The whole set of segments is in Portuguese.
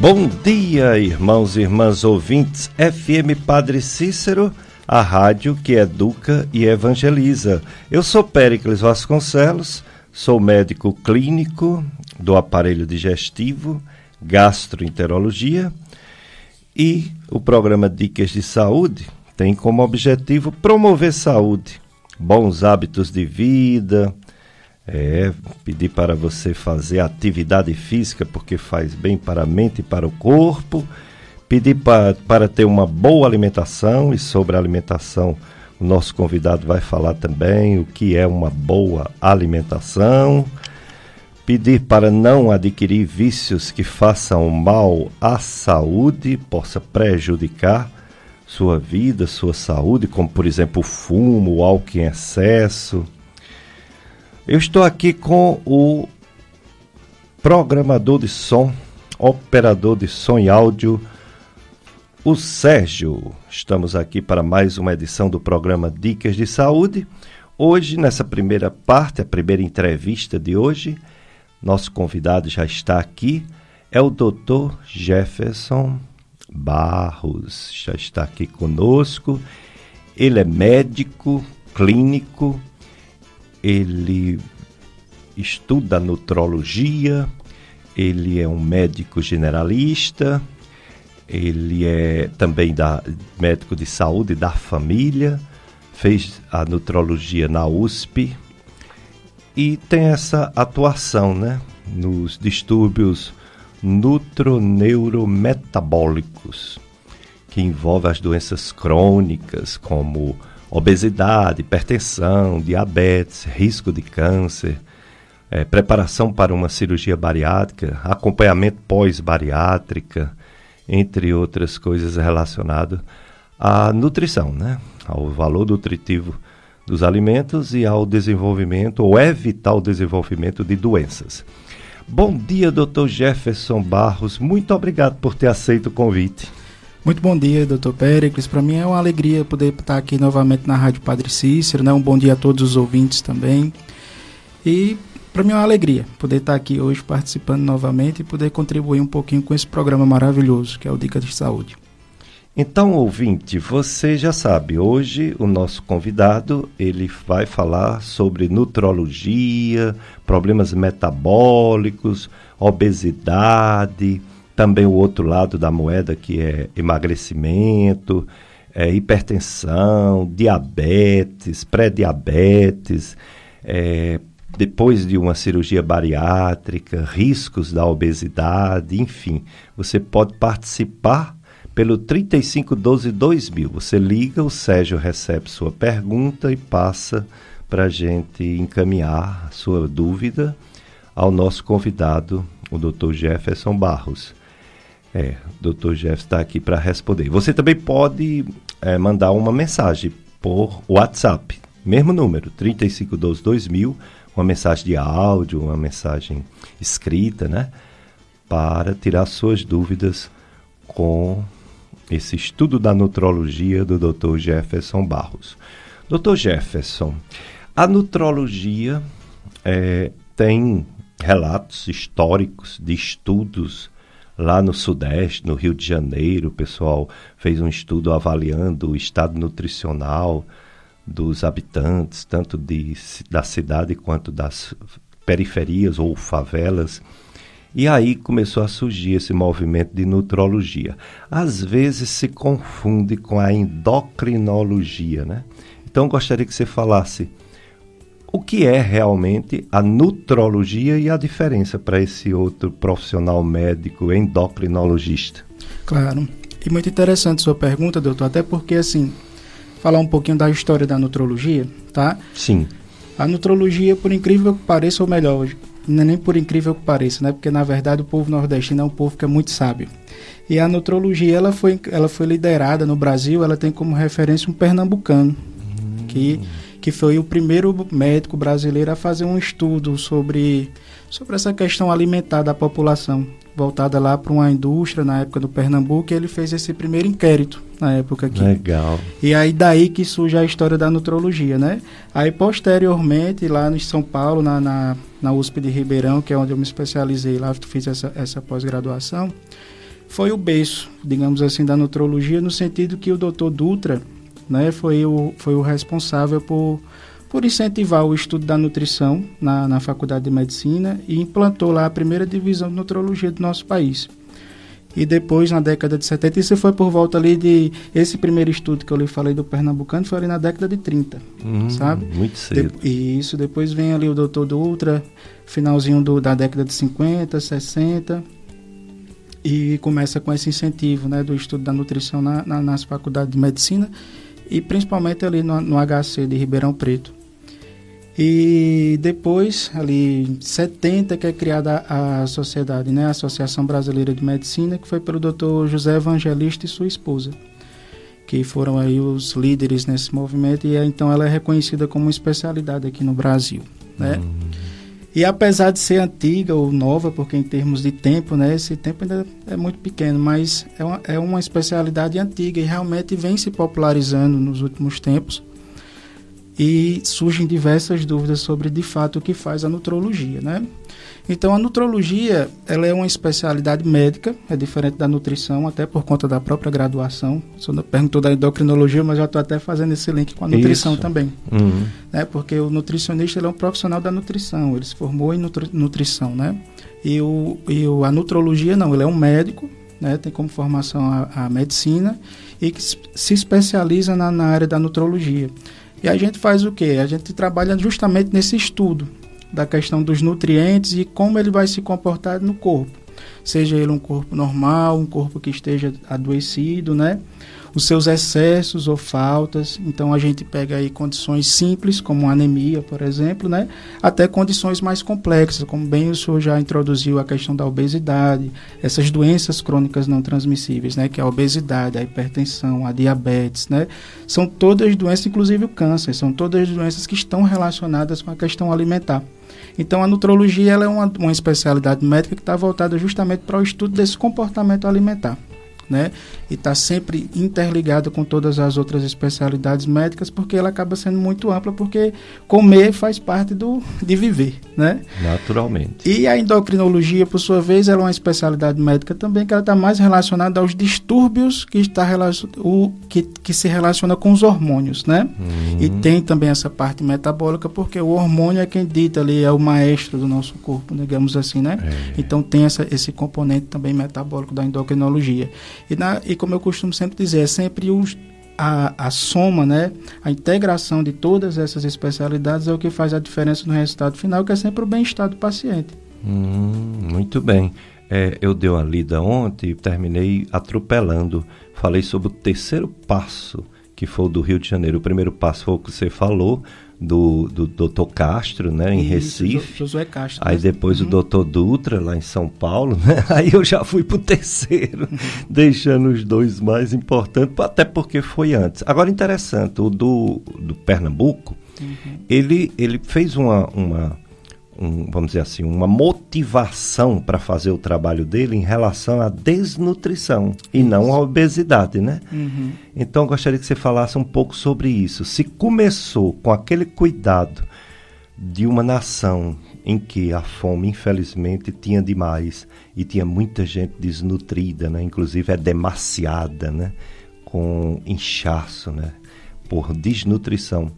Bom dia, irmãos e irmãs ouvintes. FM Padre Cícero, a rádio que educa e evangeliza. Eu sou Péricles Vasconcelos, sou médico clínico do aparelho digestivo, gastroenterologia e o programa Dicas de Saúde tem como objetivo promover saúde, bons hábitos de vida, é, pedir para você fazer atividade física porque faz bem para a mente e para o corpo. Pedir para, para ter uma boa alimentação e sobre a alimentação o nosso convidado vai falar também o que é uma boa alimentação. Pedir para não adquirir vícios que façam mal à saúde, possa prejudicar sua vida, sua saúde, como por exemplo o fumo, o álcool em excesso eu estou aqui com o programador de som, operador de som e áudio, o Sérgio. Estamos aqui para mais uma edição do programa Dicas de Saúde. Hoje, nessa primeira parte, a primeira entrevista de hoje, nosso convidado já está aqui, é o Dr. Jefferson Barros. Já está aqui conosco. Ele é médico, clínico, ele estuda nutrologia, ele é um médico generalista, ele é também da, médico de saúde da família, fez a nutrologia na USP e tem essa atuação né, nos distúrbios nutroneurometabólicos, que envolve as doenças crônicas como obesidade, hipertensão, diabetes, risco de câncer, é, preparação para uma cirurgia bariátrica, acompanhamento pós-bariátrica, entre outras coisas relacionadas à nutrição, né? ao valor nutritivo dos alimentos e ao desenvolvimento ou evitar o desenvolvimento de doenças. Bom dia, Dr. Jefferson Barros. Muito obrigado por ter aceito o convite. Muito bom dia, doutor Péricles. Para mim é uma alegria poder estar aqui novamente na Rádio Padre Cícero. Né? Um bom dia a todos os ouvintes também. E para mim é uma alegria poder estar aqui hoje participando novamente e poder contribuir um pouquinho com esse programa maravilhoso que é o Dicas de Saúde. Então, ouvinte, você já sabe, hoje o nosso convidado, ele vai falar sobre nutrologia, problemas metabólicos, obesidade, também o outro lado da moeda, que é emagrecimento, é, hipertensão, diabetes, pré-diabetes, é, depois de uma cirurgia bariátrica, riscos da obesidade, enfim. Você pode participar pelo 3512 2000. Você liga, o Sérgio recebe sua pergunta e passa para a gente encaminhar sua dúvida ao nosso convidado, o Dr. Jefferson Barros. É, Dr. Jeff está aqui para responder. Você também pode é, mandar uma mensagem por WhatsApp, mesmo número, 3512-2000, uma mensagem de áudio, uma mensagem escrita, né? Para tirar suas dúvidas com esse estudo da nutrologia do Dr. Jefferson Barros. Dr. Jefferson, a nutrologia é, tem relatos históricos de estudos Lá no Sudeste, no Rio de Janeiro, o pessoal fez um estudo avaliando o estado nutricional dos habitantes, tanto de, da cidade quanto das periferias ou favelas. E aí começou a surgir esse movimento de nutrologia. Às vezes se confunde com a endocrinologia, né? Então gostaria que você falasse o que é realmente a nutrologia e a diferença para esse outro profissional médico endocrinologista? Claro. E muito interessante sua pergunta, doutor, até porque assim, falar um pouquinho da história da nutrologia, tá? Sim. A nutrologia, por incrível que pareça, ou melhor, não é nem por incrível que pareça, né? Porque na verdade o povo nordestino é um povo que é muito sábio. E a nutrologia, ela foi, ela foi liderada no Brasil, ela tem como referência um pernambucano, hum. que que foi o primeiro médico brasileiro a fazer um estudo sobre, sobre essa questão alimentar da população, voltada lá para uma indústria na época do Pernambuco, e ele fez esse primeiro inquérito na época aqui. Legal. E aí daí que surge a história da nutrologia, né? Aí posteriormente, lá em São Paulo, na, na, na USP de Ribeirão, que é onde eu me especializei lá, fiz essa, essa pós-graduação, foi o berço, digamos assim, da nutrologia, no sentido que o doutor Dutra né, foi, o, foi o responsável por, por incentivar o estudo da nutrição na, na Faculdade de Medicina e implantou lá a primeira divisão de nutrologia do nosso país. E depois, na década de 70, isso foi por volta ali de. Esse primeiro estudo que eu lhe falei do Pernambucano foi ali na década de 30, hum, sabe? Muito cedo. De, e isso, depois vem ali o doutor Dutra, finalzinho do, da década de 50, 60 e começa com esse incentivo né, do estudo da nutrição na, na, nas faculdades de medicina e principalmente ali no, no, HC de Ribeirão Preto. E depois, ali em 70, que é criada a, a sociedade, né, a Associação Brasileira de Medicina, que foi pelo Dr. José Evangelista e sua esposa, que foram aí os líderes nesse movimento e então ela é reconhecida como especialidade aqui no Brasil, né? Uhum. E apesar de ser antiga ou nova, porque em termos de tempo, né, esse tempo ainda é muito pequeno, mas é uma, é uma especialidade antiga e realmente vem se popularizando nos últimos tempos. E surgem diversas dúvidas sobre de fato o que faz a nutrologia, né? Então, a nutrologia ela é uma especialidade médica, é diferente da nutrição, até por conta da própria graduação. Você perguntou da endocrinologia, mas já estou até fazendo esse link com a nutrição Isso. também. Uhum. Né? Porque o nutricionista ele é um profissional da nutrição, ele se formou em nutri nutrição, né? E, o, e o, a nutrologia não, ele é um médico, né? tem como formação a, a medicina e que se especializa na, na área da nutrologia. E a gente faz o quê? A gente trabalha justamente nesse estudo, da questão dos nutrientes e como ele vai se comportar no corpo. Seja ele um corpo normal, um corpo que esteja adoecido, né? Os seus excessos ou faltas. Então a gente pega aí condições simples, como anemia, por exemplo, né? Até condições mais complexas, como bem o senhor já introduziu a questão da obesidade, essas doenças crônicas não transmissíveis, né? Que é a obesidade, a hipertensão, a diabetes, né? São todas doenças, inclusive o câncer, são todas doenças que estão relacionadas com a questão alimentar. Então, a nutrologia ela é uma, uma especialidade médica que está voltada justamente para o estudo desse comportamento alimentar né? E está sempre interligada com todas as outras especialidades médicas, porque ela acaba sendo muito ampla, porque comer faz parte do de viver, né? Naturalmente. E a endocrinologia, por sua vez, ela é uma especialidade médica também, que ela está mais relacionada aos distúrbios que, está o, que, que se relaciona com os hormônios, né? Uhum. E tem também essa parte metabólica, porque o hormônio é quem dita ali, é o maestro do nosso corpo, digamos assim, né? É. Então tem essa, esse componente também metabólico da endocrinologia. E, na, e como eu costumo sempre dizer, é sempre a, a soma, né, a integração de todas essas especialidades é o que faz a diferença no resultado final, que é sempre o bem-estar do paciente. Hum, muito bem. É, eu dei uma lida ontem e terminei atropelando. Falei sobre o terceiro passo, que foi o do Rio de Janeiro. O primeiro passo foi o que você falou, do, do Dr. Castro, né, em Isso, Recife. Josué Castro. Aí né? depois uhum. o Dr. Dutra, lá em São Paulo, né? Aí eu já fui pro terceiro, uhum. deixando os dois mais importantes, até porque foi antes. Agora, interessante, o do, do Pernambuco, uhum. ele, ele fez uma, uma um, vamos dizer assim, uma motivação para fazer o trabalho dele em relação à desnutrição e não à obesidade, né? Uhum. Então, gostaria que você falasse um pouco sobre isso. Se começou com aquele cuidado de uma nação em que a fome, infelizmente, tinha demais e tinha muita gente desnutrida, né? Inclusive é demasiada, né? Com inchaço, né? Por desnutrição.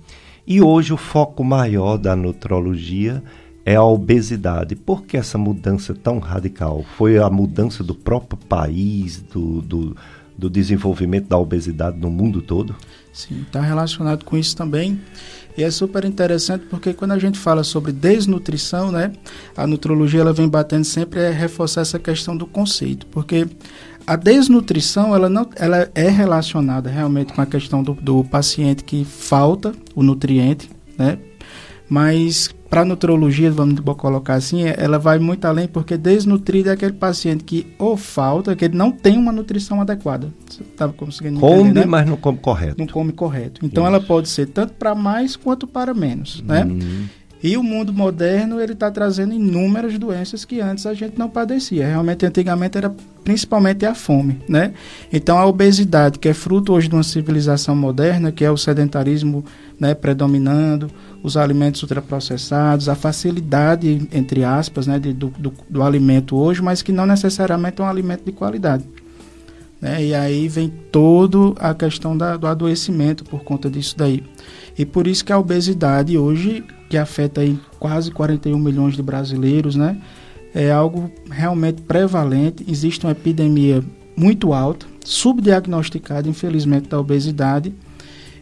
E hoje o foco maior da nutrologia é a obesidade. Por que essa mudança tão radical? Foi a mudança do próprio país, do, do, do desenvolvimento da obesidade no mundo todo? Sim, está relacionado com isso também. E é super interessante porque quando a gente fala sobre desnutrição, né, a nutrologia ela vem batendo sempre é reforçar essa questão do conceito, porque a desnutrição ela não, ela é relacionada realmente com a questão do, do paciente que falta o nutriente, né, mas para a nutrologia, vamos colocar assim, é, ela vai muito além, porque desnutrido é aquele paciente que ou falta, que ele não tem uma nutrição adequada. Você estava conseguindo Come, entender, né? mas não come correto. Não come correto. Então Isso. ela pode ser tanto para mais quanto para menos, né? Uhum. E o mundo moderno ele está trazendo inúmeras doenças que antes a gente não padecia. Realmente, antigamente era principalmente a fome, né? Então a obesidade, que é fruto hoje de uma civilização moderna, que é o sedentarismo né, predominando, os alimentos ultraprocessados, a facilidade, entre aspas, né, de, do, do, do, alimento hoje, mas que não necessariamente é um alimento de qualidade. Né? E aí vem toda a questão da, do adoecimento por conta disso daí. E por isso que a obesidade hoje, que afeta aí quase 41 milhões de brasileiros, né? É algo realmente prevalente. Existe uma epidemia muito alta, subdiagnosticada, infelizmente, da obesidade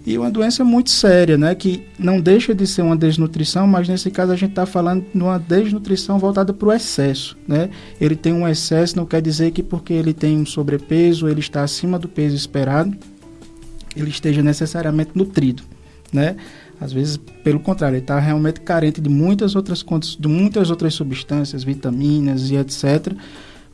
e uma doença muito séria, né? Que não deixa de ser uma desnutrição, mas nesse caso a gente está falando de uma desnutrição voltada para o excesso, né? Ele tem um excesso, não quer dizer que porque ele tem um sobrepeso, ele está acima do peso esperado, ele esteja necessariamente nutrido, né? Às vezes, pelo contrário, ele está realmente carente de muitas outras de muitas outras substâncias, vitaminas e etc.,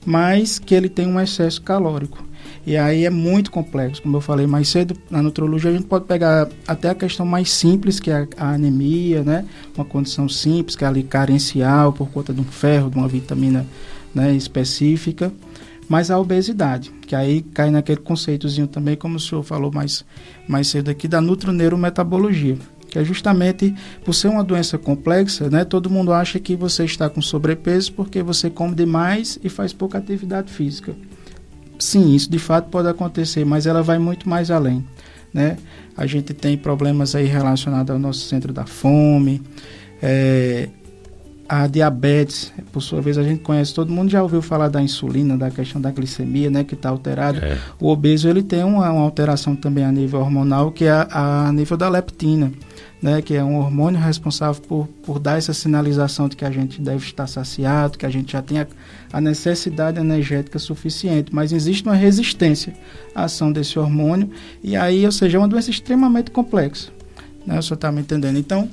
mas que ele tem um excesso calórico. E aí é muito complexo, como eu falei mais cedo, na nutrologia a gente pode pegar até a questão mais simples, que é a anemia, né? Uma condição simples, que é ali carencial por conta de um ferro, de uma vitamina né, específica. Mas a obesidade, que aí cai naquele conceitozinho também, como o senhor falou mais, mais cedo aqui, da nutroneurometabologia que é justamente por ser uma doença complexa, né? Todo mundo acha que você está com sobrepeso porque você come demais e faz pouca atividade física sim, isso de fato pode acontecer, mas ela vai muito mais além. Né? A gente tem problemas aí relacionados ao nosso centro da fome, é, a diabetes, por sua vez, a gente conhece, todo mundo já ouviu falar da insulina, da questão da glicemia, né, que está alterada. É. O obeso, ele tem uma, uma, alteração também a nível hormonal, que é a, a nível da leptina né, que é um hormônio responsável por, por dar essa sinalização de que a gente deve estar saciado, que a gente já tem a, a necessidade energética suficiente, mas existe uma resistência à ação desse hormônio, e aí, ou seja, é uma doença extremamente complexa. Né, o senhor está me entendendo? Então,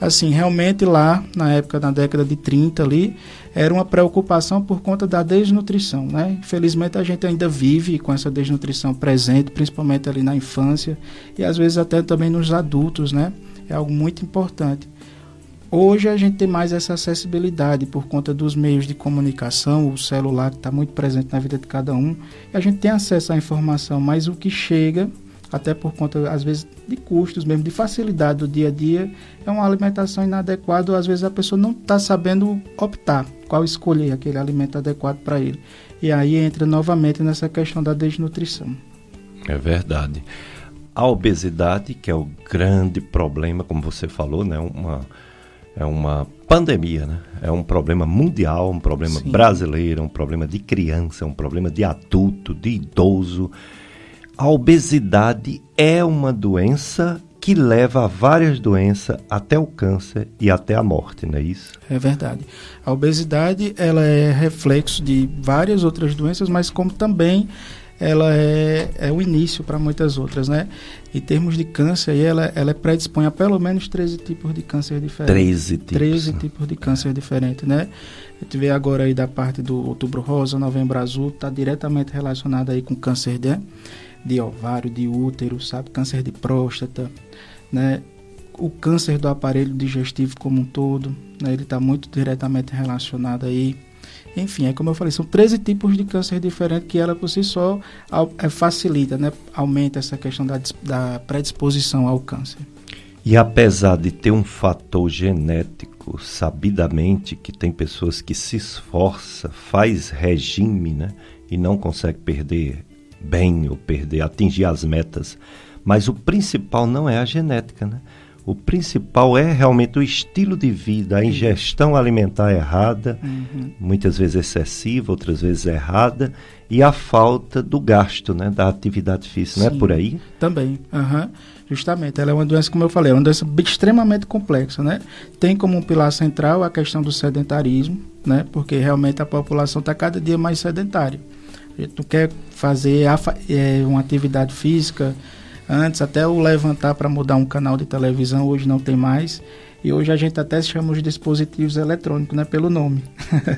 assim, realmente lá, na época, na década de 30 ali, era uma preocupação por conta da desnutrição, né? Infelizmente a gente ainda vive com essa desnutrição presente, principalmente ali na infância e às vezes até também nos adultos, né? É algo muito importante. Hoje a gente tem mais essa acessibilidade por conta dos meios de comunicação, o celular que está muito presente na vida de cada um, a gente tem acesso à informação, mas o que chega, até por conta, às vezes, de custos mesmo, de facilidade do dia a dia, é uma alimentação inadequada, ou às vezes a pessoa não está sabendo optar qual escolher aquele alimento adequado para ele. E aí entra novamente nessa questão da desnutrição. É verdade a obesidade, que é o grande problema, como você falou, né? Uma, é uma pandemia, né? É um problema mundial, um problema Sim. brasileiro, um problema de criança, um problema de adulto, de idoso. A obesidade é uma doença que leva a várias doenças, até o câncer e até a morte, não é isso? É verdade. A obesidade ela é reflexo de várias outras doenças, mas como também ela é, é o início para muitas outras, né? Em termos de câncer, ela, ela predispõe a pelo menos 13 tipos de câncer diferentes. 13 tipos. 13 tipos de câncer diferentes, né? A gente vê agora aí da parte do outubro rosa, novembro azul, está diretamente relacionado aí com câncer de, de ovário, de útero, sabe? Câncer de próstata, né? O câncer do aparelho digestivo como um todo, né? Ele está muito diretamente relacionado aí enfim, é como eu falei, são 13 tipos de câncer diferentes que ela por si só é, facilita, né? aumenta essa questão da, da predisposição ao câncer. E apesar de ter um fator genético, sabidamente que tem pessoas que se esforça, faz regime, né, e não consegue perder bem ou perder, atingir as metas, mas o principal não é a genética, né? O principal é realmente o estilo de vida, a ingestão alimentar errada, uhum. muitas vezes excessiva, outras vezes errada, e a falta do gasto, né, da atividade física, Sim, não é por aí? Também, uhum. justamente. Ela é uma doença, como eu falei, é uma doença extremamente complexa, né? Tem como um pilar central a questão do sedentarismo, né? Porque realmente a população está cada dia mais sedentária. A gente não quer fazer é, uma atividade física Antes até o levantar para mudar um canal de televisão, hoje não tem mais. E hoje a gente até chama os dispositivos eletrônicos, né, pelo nome.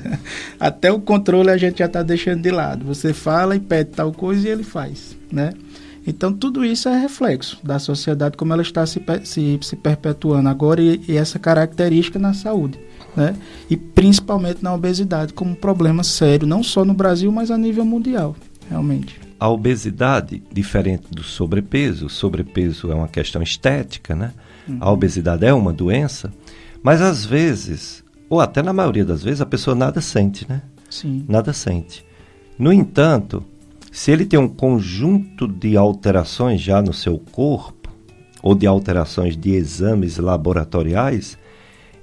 até o controle a gente já está deixando de lado. Você fala e pede tal coisa e ele faz, né? Então tudo isso é reflexo da sociedade como ela está se, se, se perpetuando agora e, e, essa característica na saúde, né? E principalmente na obesidade como um problema sério, não só no Brasil, mas a nível mundial, realmente. A obesidade, diferente do sobrepeso, o sobrepeso é uma questão estética, né? Uhum. A obesidade é uma doença, mas às vezes, ou até na maioria das vezes, a pessoa nada sente, né? Sim. Nada sente. No entanto, Se ele tem um conjunto de alterações já no seu corpo, ou de alterações de exames laboratoriais,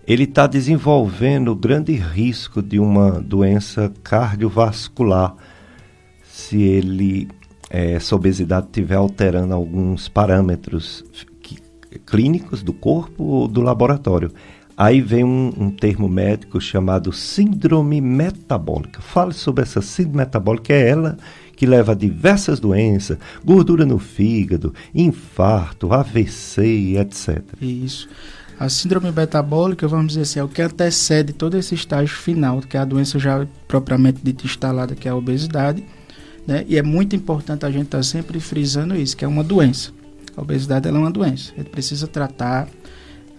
ele está desenvolvendo grande risco de uma doença cardiovascular se ele é, essa obesidade estiver alterando alguns parâmetros clínicos do corpo ou do laboratório. Aí vem um, um, termo médico chamado síndrome metabólica. Fale sobre essa síndrome metabólica, é ela que leva a diversas doenças, gordura no fígado, infarto, AVC, etc. Isso. A síndrome metabólica, vamos dizer assim, é o que antecede todo esse estágio final, que é a doença já propriamente dita instalada, que é a obesidade. Né? E é muito importante a gente estar tá sempre frisando isso, que é uma doença. A obesidade é uma doença. A gente precisa tratar.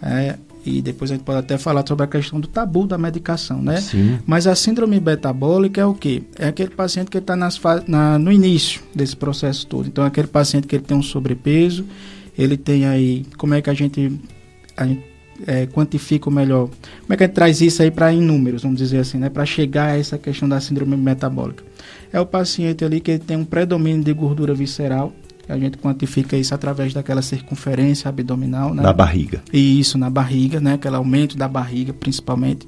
É, e depois a gente pode até falar sobre a questão do tabu da medicação, né? Sim. Mas a síndrome metabólica é o quê? É aquele paciente que está na, no início desse processo todo. Então, é aquele paciente que ele tem um sobrepeso, ele tem aí, como é que a gente, a gente é, quantifica o melhor? Como é que a gente traz isso aí para em números, vamos dizer assim, né? Para chegar a essa questão da síndrome metabólica. É o paciente ali que tem um predomínio de gordura visceral, a gente quantifica isso através daquela circunferência abdominal, né? Na barriga. E isso, na barriga, né? Aquele aumento da barriga, principalmente.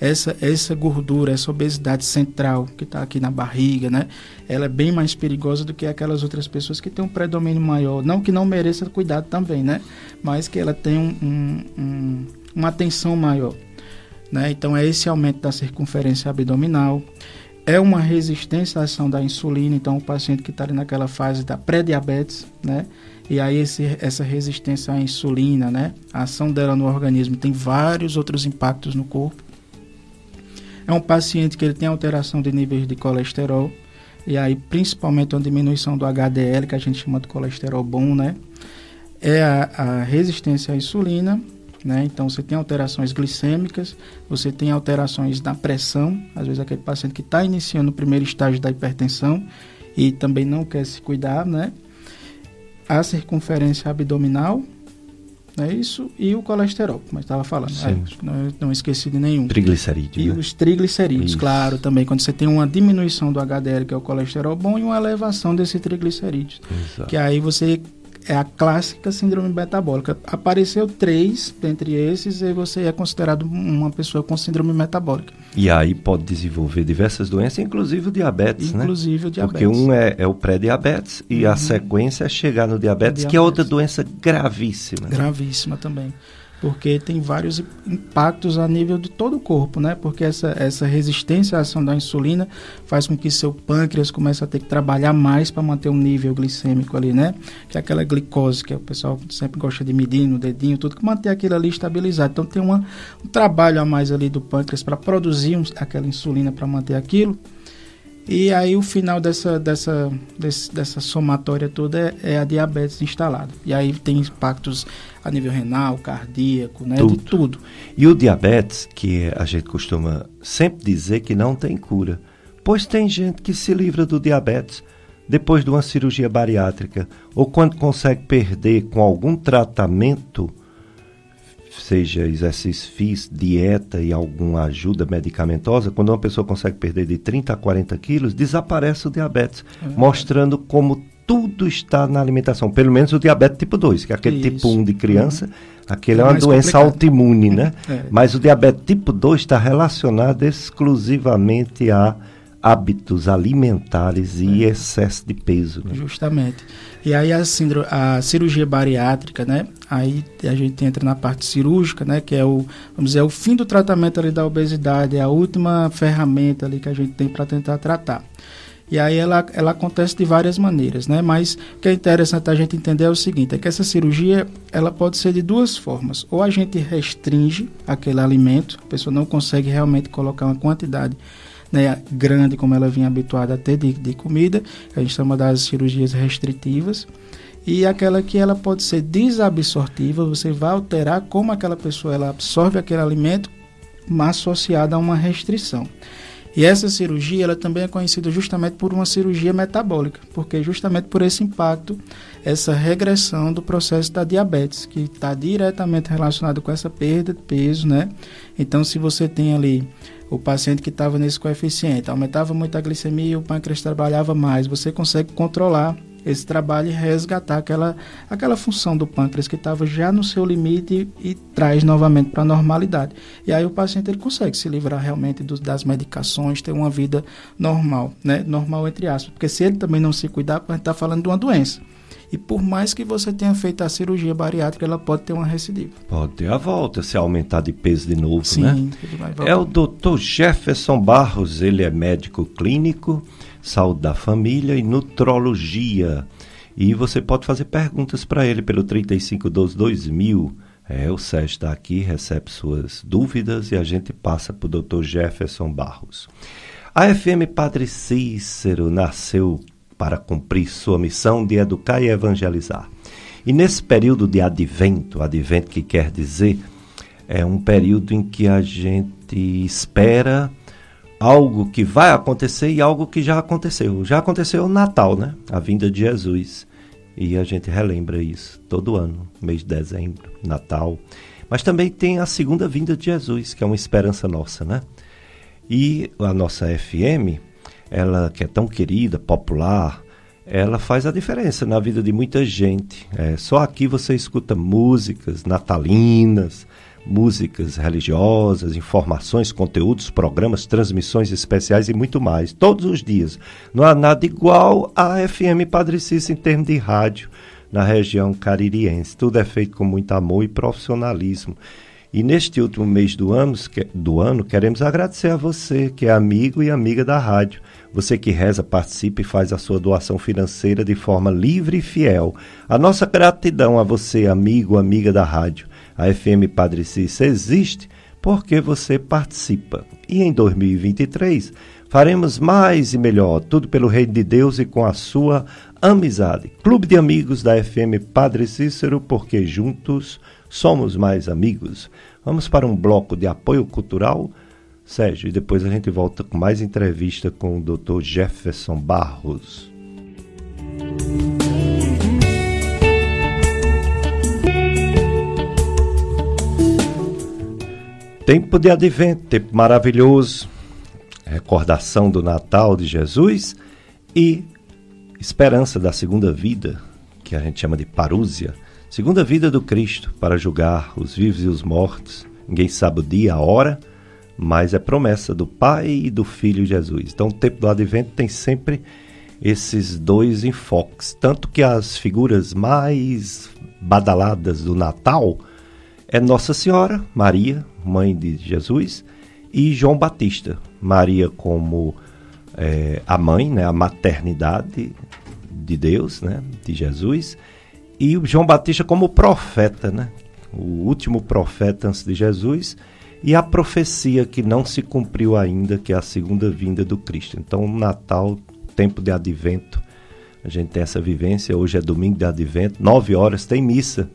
Essa, essa gordura, essa obesidade central que está aqui na barriga, né? Ela é bem mais perigosa do que aquelas outras pessoas que têm um predomínio maior. Não que não mereça cuidado também, né? Mas que ela tem um, um, um, uma atenção maior. Né? Então, é esse aumento da circunferência abdominal é uma resistência à ação da insulina, então o paciente que está ali naquela fase da pré-diabetes, né? E aí esse, essa resistência à insulina, né? A ação dela no organismo tem vários outros impactos no corpo. É um paciente que ele tem alteração de níveis de colesterol, e aí principalmente uma diminuição do HDL, que a gente chama de colesterol bom, né? É a, a resistência à insulina, né? Então você tem alterações glicêmicas, você tem alterações na pressão, às vezes aquele paciente que está iniciando o primeiro estágio da hipertensão e também não quer se cuidar, né? A circunferência abdominal, é isso, e o colesterol, como eu estava falando. É, não, não, esqueci de nenhum. Triglicerídeos. E né? os triglicerídeos, isso. claro, também. Quando você tem uma diminuição do HDL, que é o colesterol bom, e uma elevação desse triglicerídeos. Exato. Que aí você é a clássica síndrome metabólica. Apareceu três dentre esses e você é considerado uma pessoa com síndrome metabólica. E aí pode desenvolver diversas doenças, inclusive o diabetes, inclusive né? Inclusive o diabetes. Porque um é, é o pré-diabetes e uhum. a sequência é chegar no diabetes, diabetes, que é outra doença gravíssima. Gravíssima também porque tem vários impactos a nível de todo o corpo, né? Porque essa, essa resistência à ação da insulina faz com que seu pâncreas comece a ter que trabalhar mais para manter um nível glicêmico ali, né? Que é aquela glicose que o pessoal sempre gosta de medir no dedinho, tudo que manter aquilo ali estabilizado. Então tem uma, um trabalho a mais ali do pâncreas para produzir um, aquela insulina para manter aquilo. E aí o final dessa, dessa, desse, dessa somatória toda é, é, a diabetes instalada. E aí tem impactos a nível renal, cardíaco, né? Tudo. De tudo. E o diabetes, que a gente costuma sempre dizer que não tem cura. Pois tem gente que se livra do diabetes depois de uma cirurgia bariátrica ou quando consegue perder com algum tratamento seja exercício físico, dieta e alguma ajuda medicamentosa, quando uma pessoa consegue perder de 30 a 40 quilos, desaparece o diabetes, é. mostrando como tudo está na alimentação, pelo menos o diabetes tipo 2, que é aquele Isso. tipo 1 de criança, uhum. aquele é, é uma doença complicado. autoimune, né? é. Mas o diabetes tipo 2 está relacionado exclusivamente a hábitos alimentares e é. excesso de peso. Né? Justamente. E aí a, síndrome, a cirurgia bariátrica, né? Aí a gente entra na parte cirúrgica, né? Que é o, vamos dizer, o fim do tratamento ali da obesidade, é a última ferramenta ali que a gente tem para tentar tratar. E aí ela, ela acontece de várias maneiras, né? Mas o que é interessante a gente entender é o seguinte, é que essa cirurgia, ela pode ser de duas formas. Ou a gente restringe aquele alimento, a pessoa não consegue realmente colocar uma quantidade né, grande como ela vinha habituada a ter de, de comida, a gente chama das cirurgias restritivas, e aquela que ela pode ser desabsortiva, você vai alterar como aquela pessoa ela absorve aquele alimento associada a uma restrição. E essa cirurgia ela também é conhecida justamente por uma cirurgia metabólica, porque justamente por esse impacto, essa regressão do processo da diabetes, que está diretamente relacionado com essa perda de peso, né? Então, se você tem ali o paciente que estava nesse coeficiente, aumentava muito a glicemia, o pâncreas trabalhava mais, você consegue controlar esse trabalho e resgatar aquela, aquela função do pâncreas que estava já no seu limite e, e traz novamente para a normalidade. E aí o paciente ele consegue se livrar realmente do, das medicações, ter uma vida normal, né? Normal entre aspas, porque se ele também não se cuidar, a gente está falando de uma doença. E por mais que você tenha feito a cirurgia bariátrica, ela pode ter uma recidiva. Pode ter a volta, se aumentar de peso de novo, Sim, né? É o doutor Jefferson Barros, ele é médico clínico, saúde da família e nutrologia. E você pode fazer perguntas para ele pelo 3512 2000. É, o Sérgio está aqui, recebe suas dúvidas e a gente passa para o doutor Jefferson Barros. A FM Padre Cícero nasceu para cumprir sua missão de educar e evangelizar. E nesse período de advento, advento que quer dizer, é um período em que a gente espera algo que vai acontecer e algo que já aconteceu. Já aconteceu o Natal, né? A vinda de Jesus. E a gente relembra isso todo ano, mês de dezembro, Natal. Mas também tem a segunda vinda de Jesus, que é uma esperança nossa, né? E a nossa FM, ela que é tão querida, popular, ela faz a diferença na vida de muita gente. É, só aqui você escuta músicas natalinas, músicas religiosas, informações, conteúdos, programas, transmissões especiais e muito mais, todos os dias. Não há nada igual à FM Padre Cícero em termos de rádio na região caririense. Tudo é feito com muito amor e profissionalismo. E neste último mês do ano, do ano, queremos agradecer a você, que é amigo e amiga da rádio. Você que reza, participa e faz a sua doação financeira de forma livre e fiel. A nossa gratidão a você, amigo, amiga da rádio. A FM Padre Cícero existe porque você participa. E em 2023 faremos mais e melhor, tudo pelo Reino de Deus e com a sua amizade. Clube de Amigos da FM Padre Cícero, porque juntos Somos Mais Amigos. Vamos para um bloco de apoio cultural, Sérgio, e depois a gente volta com mais entrevista com o Dr. Jefferson Barros. Tempo de advento, tempo maravilhoso, recordação do Natal de Jesus e esperança da segunda vida, que a gente chama de parúzia Segunda vida do Cristo para julgar os vivos e os mortos. Ninguém sabe o dia, a hora, mas é promessa do Pai e do Filho Jesus. Então, o tempo do advento tem sempre esses dois enfoques. Tanto que as figuras mais badaladas do Natal é Nossa Senhora, Maria, mãe de Jesus, e João Batista. Maria como é, a mãe, né, a maternidade de Deus, né, de Jesus, e João Batista como profeta, né? O último profeta antes de Jesus e a profecia que não se cumpriu ainda, que é a segunda vinda do Cristo. Então, Natal, tempo de advento, a gente tem essa vivência. Hoje é domingo de advento, nove horas, tem missa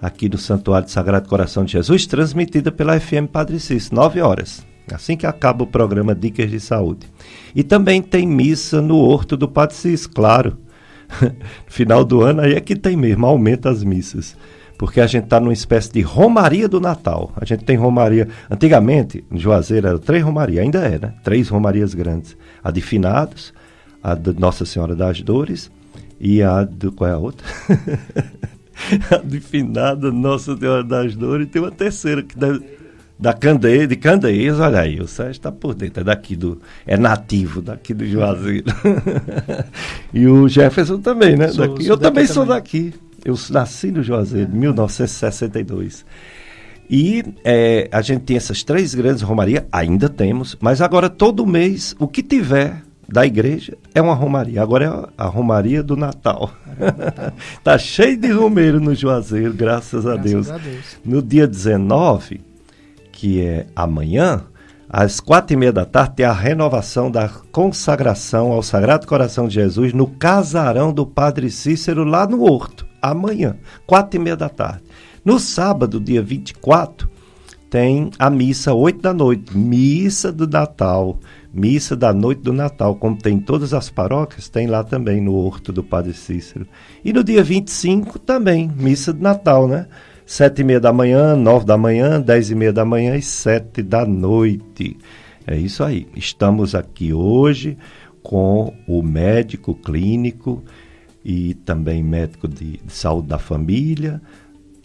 aqui no Santuário do Sagrado Coração de Jesus, transmitida pela FM Padre Cícero, nove horas. Assim que acaba o programa Dicas de Saúde. E também tem missa no Horto do Padre Cícero, claro final do ano, aí é que tem mesmo, aumenta as missas. Porque a gente está numa espécie de romaria do Natal. A gente tem romaria. Antigamente, em Juazeiro, era três romarias, ainda é, né? Três romarias grandes. A de Finados, a de Nossa Senhora das Dores e a do. Qual é a outra? a de Finada, Nossa Senhora das Dores, e tem uma terceira que deve da Candeia, de Candeias, olha aí, o Sérgio está por dentro, é daqui do. É nativo daqui do Juazeiro. e o Jefferson também, né? Sou, daqui. Sou Eu também sou daqui. Eu nasci no Juazeiro, em 1962. E é, a gente tem essas três grandes romarias, ainda temos, mas agora todo mês, o que tiver da igreja é uma romaria. Agora é a romaria do Natal. tá cheio de romeiro no Juazeiro, graças, a, Deus. a Deus. No dia 19 que é amanhã, às quatro e meia da tarde, tem a renovação da consagração ao Sagrado Coração de Jesus no casarão do Padre Cícero, lá no Horto. Amanhã, quatro e meia da tarde. No sábado, dia 24, tem a missa, oito da noite, missa do Natal, Missa da noite do Natal, como tem em todas as paróquias, tem lá também no Horto do Padre Cícero. E no dia 25 também, missa de Natal, né? Sete e meia da manhã, nove da manhã, dez e meia da manhã e sete da noite. É isso aí. Estamos aqui hoje com o médico clínico e também médico de, de saúde da família,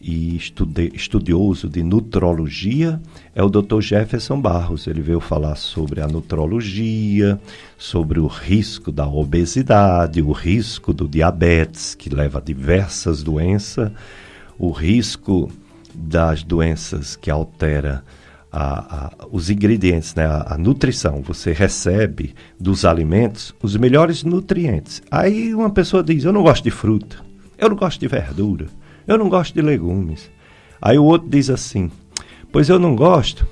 e estude, estudioso de nutrologia é o Dr. Jefferson Barros. Ele veio falar sobre a nutrologia, sobre o risco da obesidade, o risco do diabetes, que leva a diversas doenças, o risco das doenças que altera a, a, os ingredientes, né? A, a, nutrição. Você recebe dos alimentos os melhores nutrientes. Aí uma pessoa diz: Eu não gosto de fruta, eu não gosto de verdura, eu não gosto de legumes. Aí o outro diz assim: Pois eu não gosto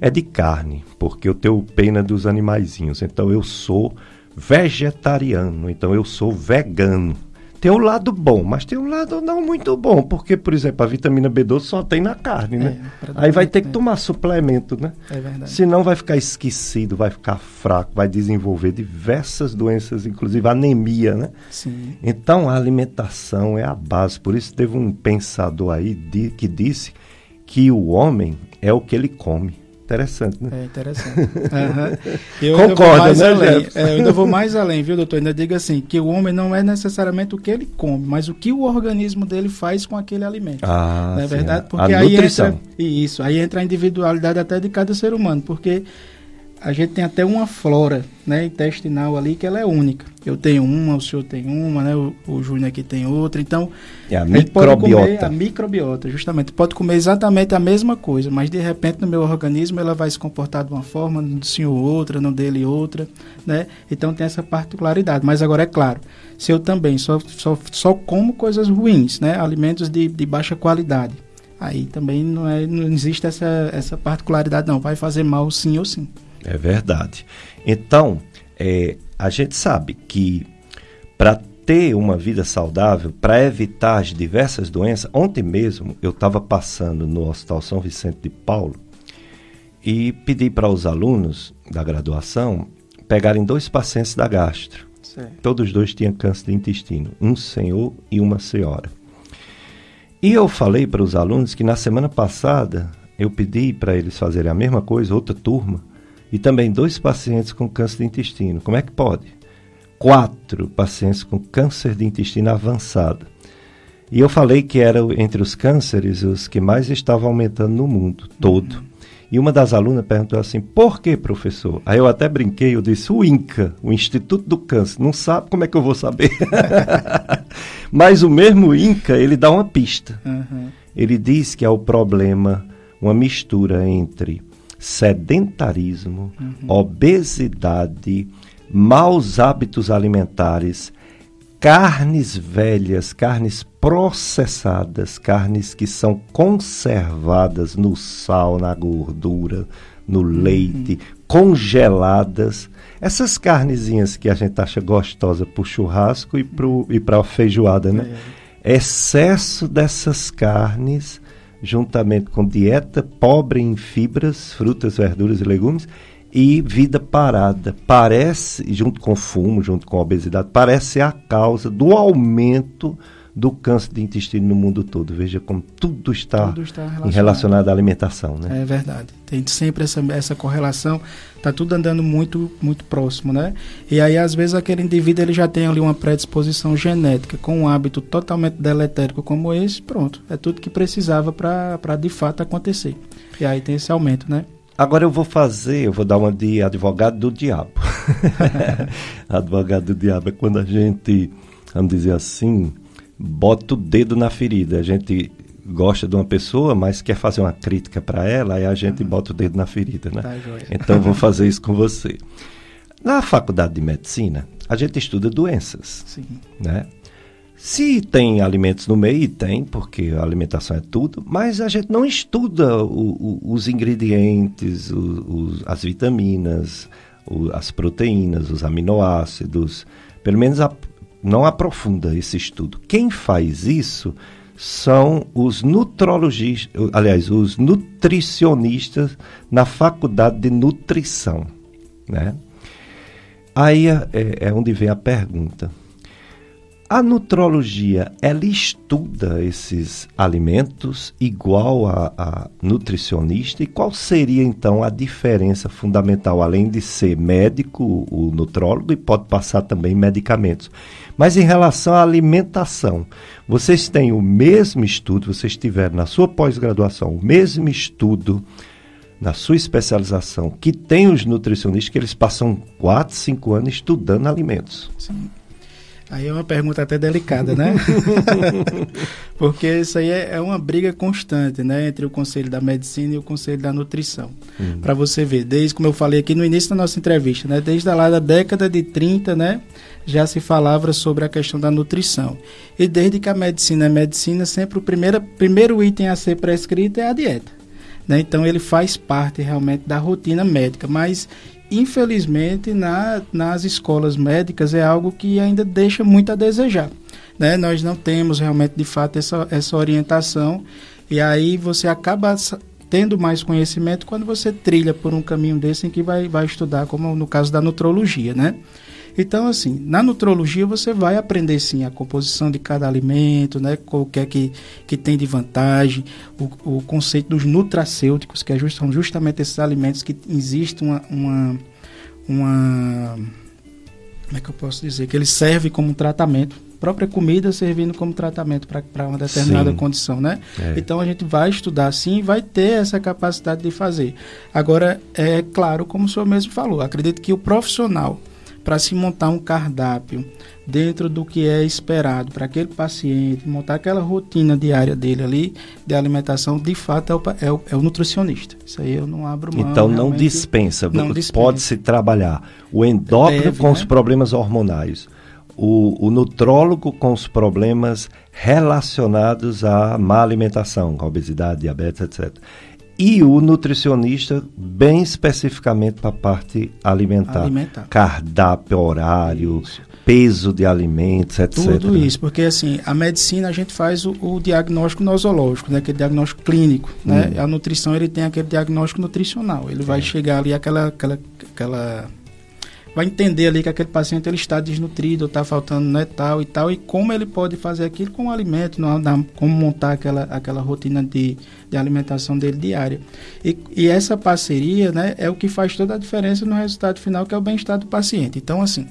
é de carne, porque eu tenho pena dos animaizinhos. Então eu sou vegetariano, então eu sou vegano. Tem um lado bom, mas tem um lado não muito bom, porque, por exemplo, a vitamina B12 só tem na carne, né? É, Aí vai ter que tomar suplemento, né? É verdade. Senão vai ficar esquecido, vai ficar fraco, vai desenvolver diversas doenças, inclusive anemia, né? Sim. Então a alimentação é a base. Por isso teve um pensador aí de, que disse que o homem é o que ele come. Interessante, né? É interessante. Uhum. Eu Concorda, né, além. É, eu ainda vou mais além, viu, doutor? Ainda diga assim, que o homem não é necessariamente o que ele come, mas o que o organismo dele faz com aquele alimento. Ah, não é sim, verdade? Porque a aí nutrição. entra isso, aí entra a individualidade até de cada ser humano, porque a gente tem até uma flora né, intestinal ali que ela é única. Eu tenho uma, o senhor tem uma, né, o, o Júnior aqui tem outra. Então, é a, a microbiota. a microbiota, justamente. Pode comer exatamente a mesma coisa, mas de repente no meu organismo ela vai se comportar de uma forma, no do senhor outra, no dele outra. Né? Então tem essa particularidade. Mas agora é claro, se eu também só, só, só como coisas ruins, né, alimentos de, de baixa qualidade, aí também não, é, não existe essa, essa particularidade, não. Vai fazer mal sim ou sim. É verdade. Então, é, a gente sabe que para ter uma vida saudável, para evitar as diversas doenças, ontem mesmo eu estava passando no Hospital São Vicente de Paulo e pedi para os alunos da graduação pegarem dois pacientes da gastro. Certo. Todos dois tinham câncer de intestino, um senhor e uma senhora. E eu falei para os alunos que na semana passada eu pedi para eles fazerem a mesma coisa, outra turma, e também dois pacientes com câncer de intestino. Como é que pode? Quatro pacientes com câncer de intestino avançado. E eu falei que era entre os cânceres os que mais estavam aumentando no mundo todo. Uhum. E uma das alunas perguntou assim: por que, professor? Aí eu até brinquei, eu disse: o INCA, o Instituto do Câncer, não sabe como é que eu vou saber. Mas o mesmo INCA, ele dá uma pista. Uhum. Ele diz que é o problema, uma mistura entre sedentarismo, uhum. obesidade, maus hábitos alimentares, carnes velhas, carnes processadas, carnes que são conservadas no sal, na gordura, no uhum. leite, congeladas. Essas carnezinhas que a gente acha gostosa para o churrasco e para a feijoada, né? É. Excesso dessas carnes juntamente com dieta pobre em fibras, frutas, verduras e legumes, e vida parada. Parece, junto com fumo, junto com obesidade, parece a causa do aumento do câncer de intestino no mundo todo. Veja como tudo está, tudo está relacionado. relacionado. à alimentação. Né? É verdade. Tem sempre essa, essa correlação. Está tudo andando muito, muito próximo. Né? E aí, às vezes, aquele indivíduo ele já tem ali uma predisposição genética com um hábito totalmente deletérico como esse. Pronto. É tudo que precisava para de fato acontecer. E aí tem esse aumento, né? Agora eu vou fazer, eu vou dar uma de advogado do diabo. advogado do diabo é quando a gente, vamos dizer assim, bota o dedo na ferida. A gente gosta de uma pessoa, mas quer fazer uma crítica para ela, aí a gente uhum. bota o dedo na ferida, né? Tá, então vou fazer isso com você. Na faculdade de medicina, a gente estuda doenças, Sim. né? Se tem alimentos no meio, tem, porque a alimentação é tudo, mas a gente não estuda o, o, os ingredientes, o, as vitaminas, as proteínas, os aminoácidos. Pelo menos a, não aprofunda esse estudo. Quem faz isso são os nutrologistas, aliás, os nutricionistas na faculdade de nutrição. né? Aí é, é onde vem a pergunta. A nutrologia, ela estuda esses alimentos igual a, a, nutricionista? E qual seria então a diferença fundamental, além de ser médico, o nutrólogo, e pode passar também medicamentos? Mas em relação à alimentação, vocês têm o mesmo estudo, vocês tiveram na sua pós-graduação o mesmo estudo na sua especialização que tem os nutricionistas que eles passam 4, 5 anos estudando alimentos. Sim. Aí é uma pergunta até delicada, né? Porque isso aí é, é, uma briga constante, né? Entre o Conselho da Medicina e o Conselho da Nutrição. Hum. Para você ver, desde, como eu falei aqui no início da nossa entrevista, né? Desde lá da década de 30, né? Já se falava sobre a questão da nutrição. E desde que a medicina é medicina, sempre o primeiro, primeiro item a ser prescrito é a dieta. Né? Então ele faz parte realmente da rotina médica, mas infelizmente, na, nas escolas médicas é algo que ainda deixa muito a desejar. Né? Nós não temos realmente, de fato, essa, essa orientação, e aí você acaba tendo mais conhecimento quando você trilha por um caminho desse em que vai, vai estudar, como no caso da nutrologia, né? Então, assim, na nutrologia você vai aprender sim a composição de cada alimento, né? O que é que, que tem de vantagem, o, o conceito dos nutracêuticos, que é são justamente esses alimentos que existe uma, uma, uma. Como é que eu posso dizer? Que ele serve como tratamento própria comida servindo como tratamento para uma determinada Sim. condição, né? É. Então a gente vai estudar sim e vai ter essa capacidade de fazer. Agora, é claro, como o senhor mesmo falou, acredito que o profissional para se montar um cardápio dentro do que é esperado para aquele paciente, montar aquela rotina diária dele ali de alimentação, de fato é o, é o, é o nutricionista. Isso aí eu não abro mão. Então não dispensa, não dispensa. pode-se trabalhar o endócrino Deve, com né? os problemas hormonais, o, o, nutrólogo com os problemas relacionados à má alimentação, obesidade, diabetes, etc e o nutricionista bem especificamente para a parte alimentar. alimentar. Cardápio, horário, isso. peso de alimentos, etc. Tudo isso, porque assim, a medicina a gente faz o, o diagnóstico nosológico, né, aquele diagnóstico clínico, né? Hum. A nutrição ele tem aquele diagnóstico nutricional. Ele vai é. chegar ali aquela aquela aquela vai entender ali que aquele paciente ele está desnutrido, está faltando né, tal e tal, e como ele pode fazer aquilo com o alimento, não, como montar aquela, aquela rotina de, de alimentação dele diária. E, e essa parceria né, é o que faz toda a diferença no resultado final, que é o bem-estar do paciente. Então, assim,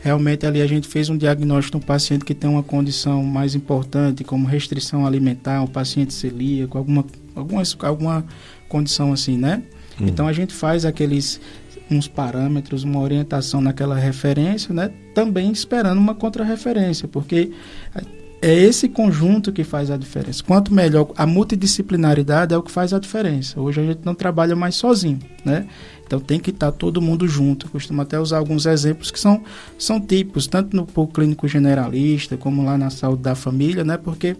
realmente ali a gente fez um diagnóstico de um paciente que tem uma condição mais importante, como restrição alimentar, um paciente celíaco, alguma, algumas, alguma condição assim, né? Uhum. Então a gente faz aqueles uns parâmetros, uma orientação naquela referência, né? também esperando uma contrarreferência, porque é esse conjunto que faz a diferença. Quanto melhor, a multidisciplinaridade é o que faz a diferença. Hoje a gente não trabalha mais sozinho, né? Então tem que estar todo mundo junto. Eu costumo até usar alguns exemplos que são, são tipos, tanto no clínico generalista, como lá na saúde da família, né? Porque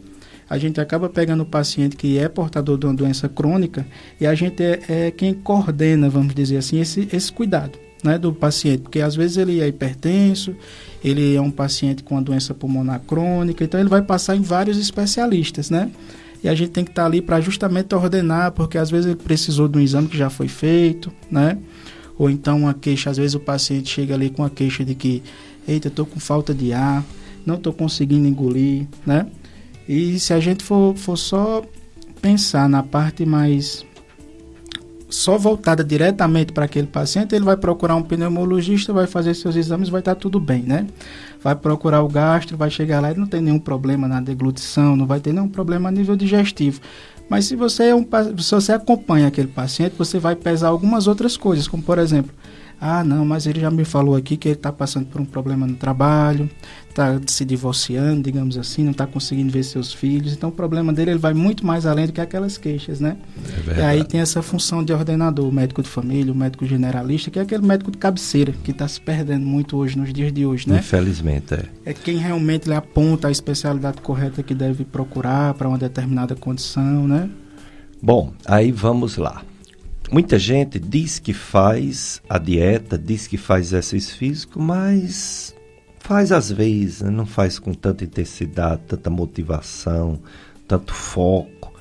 a gente acaba pegando o paciente que é portador de uma doença crônica e a gente é, é quem coordena, vamos dizer assim, esse, esse cuidado. Né, do paciente, porque às vezes ele é hipertenso, ele é um paciente com uma doença pulmonar crônica, então ele vai passar em vários especialistas, né? E a gente tem que estar tá ali para justamente ordenar, porque às vezes ele precisou de um exame que já foi feito, né? Ou então uma queixa, às vezes o paciente chega ali com a queixa de que, eita, eu tô com falta de ar, não estou conseguindo engolir, né? E se a gente for, for só pensar na parte mais só voltada diretamente para aquele paciente, ele vai procurar um pneumologista, vai fazer seus exames, vai estar tá tudo bem, né? Vai procurar o gastro, vai chegar lá e não tem nenhum problema na deglutição, não vai ter nenhum problema a nível digestivo. Mas se você é um se você acompanha aquele paciente, você vai pesar algumas outras coisas, como por exemplo, ah, não, mas ele já me falou aqui que ele está passando por um problema no trabalho, está se divorciando, digamos assim, não está conseguindo ver seus filhos. Então, o problema dele ele vai muito mais além do que aquelas queixas, né? É e aí tem essa função de ordenador, o médico de família, o médico generalista, que é aquele médico de cabeceira, que está se perdendo muito hoje, nos dias de hoje, né? Infelizmente, é. É quem realmente lhe aponta a especialidade correta que deve procurar para uma determinada condição, né? Bom, aí vamos lá. Muita gente diz que faz a dieta, diz que faz exercício físico, mas faz às vezes, né? não faz com tanta intensidade, tanta motivação, tanto foco.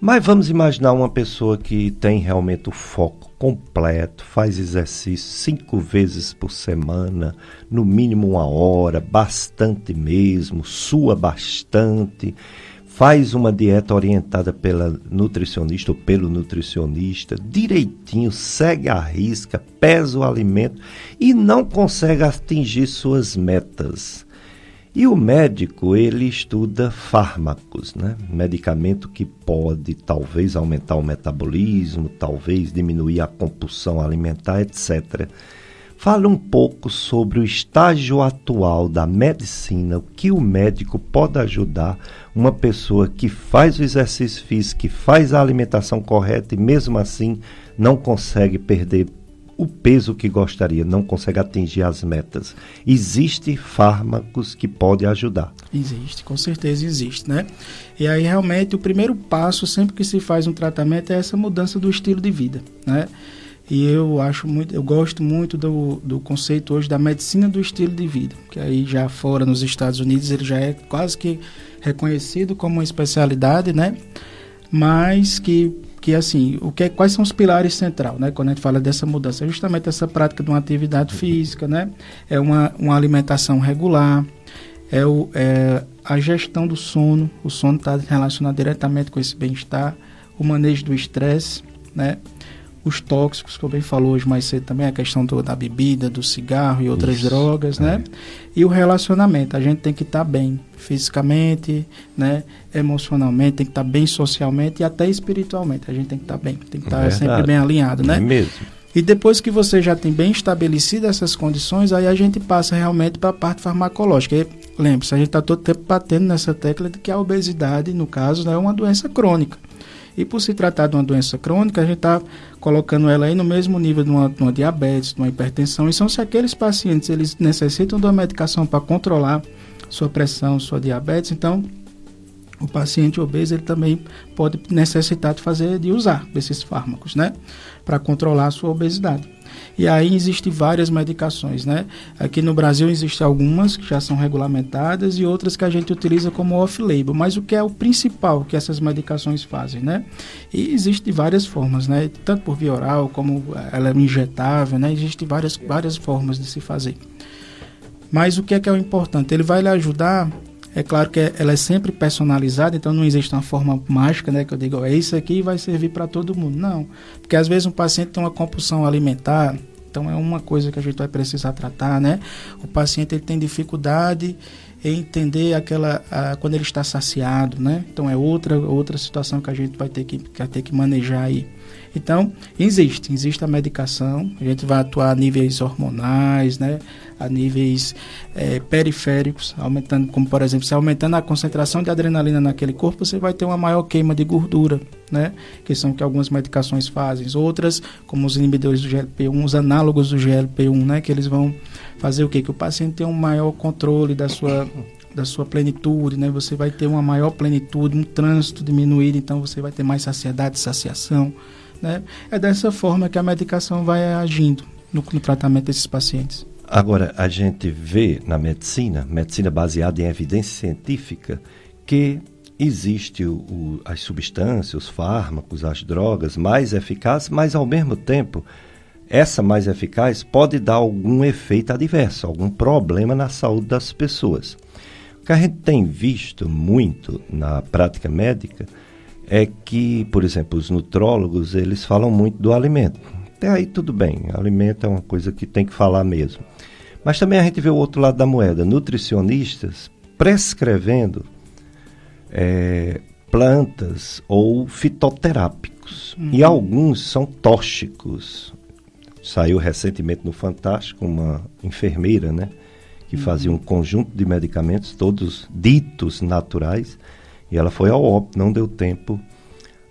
Mas vamos imaginar uma pessoa que tem realmente o foco completo, faz exercício cinco vezes por semana, no mínimo uma hora, bastante mesmo, sua bastante, faz uma dieta orientada pela nutricionista ou pelo nutricionista, direitinho, segue a risca, pesa o alimento e não consegue atingir suas metas e o médico, ele estuda fármacos, né? Medicamento que pode talvez aumentar o metabolismo, talvez diminuir a compulsão alimentar, etc. Fale um pouco sobre o estágio atual da medicina, o que o médico pode ajudar uma pessoa que faz o exercício físico, que faz a alimentação correta e mesmo assim não consegue perder o peso que gostaria, não consegue atingir as metas. Existem fármacos que podem ajudar? Existe, com certeza existe, né? E aí realmente o primeiro passo sempre que se faz um tratamento é essa mudança do estilo de vida, né? E eu acho muito, eu gosto muito do, do conceito hoje da medicina do estilo de vida, que aí já fora nos Estados Unidos ele já é quase que reconhecido como uma especialidade, né? Mas que que assim, o que é, quais são os pilares centrais, né? Quando a gente fala dessa mudança, é justamente essa prática de uma atividade física, né? É uma, uma alimentação regular, é, o, é a gestão do sono, o sono está relacionado diretamente com esse bem-estar, o manejo do estresse, né? Os tóxicos, que eu bem falou hoje mais cedo também, a questão do, da bebida, do cigarro e outras Isso, drogas, né? é. né? E o relacionamento, a gente tem que estar tá bem fisicamente, né? Emocionalmente, tem que estar tá bem socialmente e até espiritualmente. A gente tem que estar tá bem, tem que estar tá sempre bem alinhado, né? É mesmo. E depois que você já tem bem estabelecido essas condições, aí a gente passa realmente para a parte farmacológica. Lembre-se, a gente está todo tempo batendo nessa tecla de que a obesidade, no caso, né, é uma doença crônica. E por se tratar de uma doença crônica, a gente está colocando ela aí no mesmo nível de uma, de uma, diabetes, de uma hipertensão. Então, se aqueles pacientes eles necessitam de uma medicação para controlar sua pressão, sua diabetes, então o paciente obeso ele também pode necessitar de fazer de usar esses fármacos, né, para controlar a sua obesidade. E aí existem várias medicações, né? Aqui no Brasil existem algumas que já são regulamentadas e outras que a gente utiliza como off-label. Mas o que é o principal que essas medicações fazem, né? E existem várias formas, né? Tanto por via oral como ela é injetável, né? Existem várias, várias formas de se fazer. Mas o que é que é o importante? Ele vai lhe ajudar é claro que ela é sempre personalizada, então não existe uma forma mágica, né? Que eu digo, é isso aqui vai servir para todo mundo. Não. Porque às vezes um paciente tem uma compulsão alimentar, então é uma coisa que a gente vai precisar tratar, né? O paciente ele tem dificuldade em entender aquela a, quando ele está saciado, né? Então é outra outra situação que a gente vai ter que, que ter que manejar aí. Então, existe, existe a medicação, a gente vai atuar a níveis hormonais, né, a níveis é, periféricos, aumentando, como por exemplo, se aumentando a concentração de adrenalina naquele corpo, você vai ter uma maior queima de gordura, né, que são que algumas medicações fazem. Outras, como os inibidores do GLP-1, os análogos do GLP-1, né, que eles vão fazer o quê? Que o paciente tenha um maior controle da sua da sua plenitude, né? Você vai ter uma maior plenitude, um trânsito diminuído, então você vai ter mais saciedade, saciação, né? É dessa forma que a medicação vai agindo no, no tratamento desses pacientes. Agora, a gente vê na medicina, medicina baseada em evidência científica, que existe o, o, as substâncias, os fármacos, as drogas mais eficazes, mas ao mesmo tempo, essa mais eficaz pode dar algum efeito adverso, algum problema na saúde das pessoas. O que a gente tem visto muito na prática médica é que, por exemplo, os nutrólogos, eles falam muito do alimento. Até aí tudo bem, alimento é uma coisa que tem que falar mesmo. Mas também a gente vê o outro lado da moeda, nutricionistas prescrevendo é, plantas ou fitoterápicos. Uhum. E alguns são tóxicos. Saiu recentemente no Fantástico uma enfermeira, né? Que uhum. fazia um conjunto de medicamentos, todos ditos naturais, e ela foi ao óbito, não deu tempo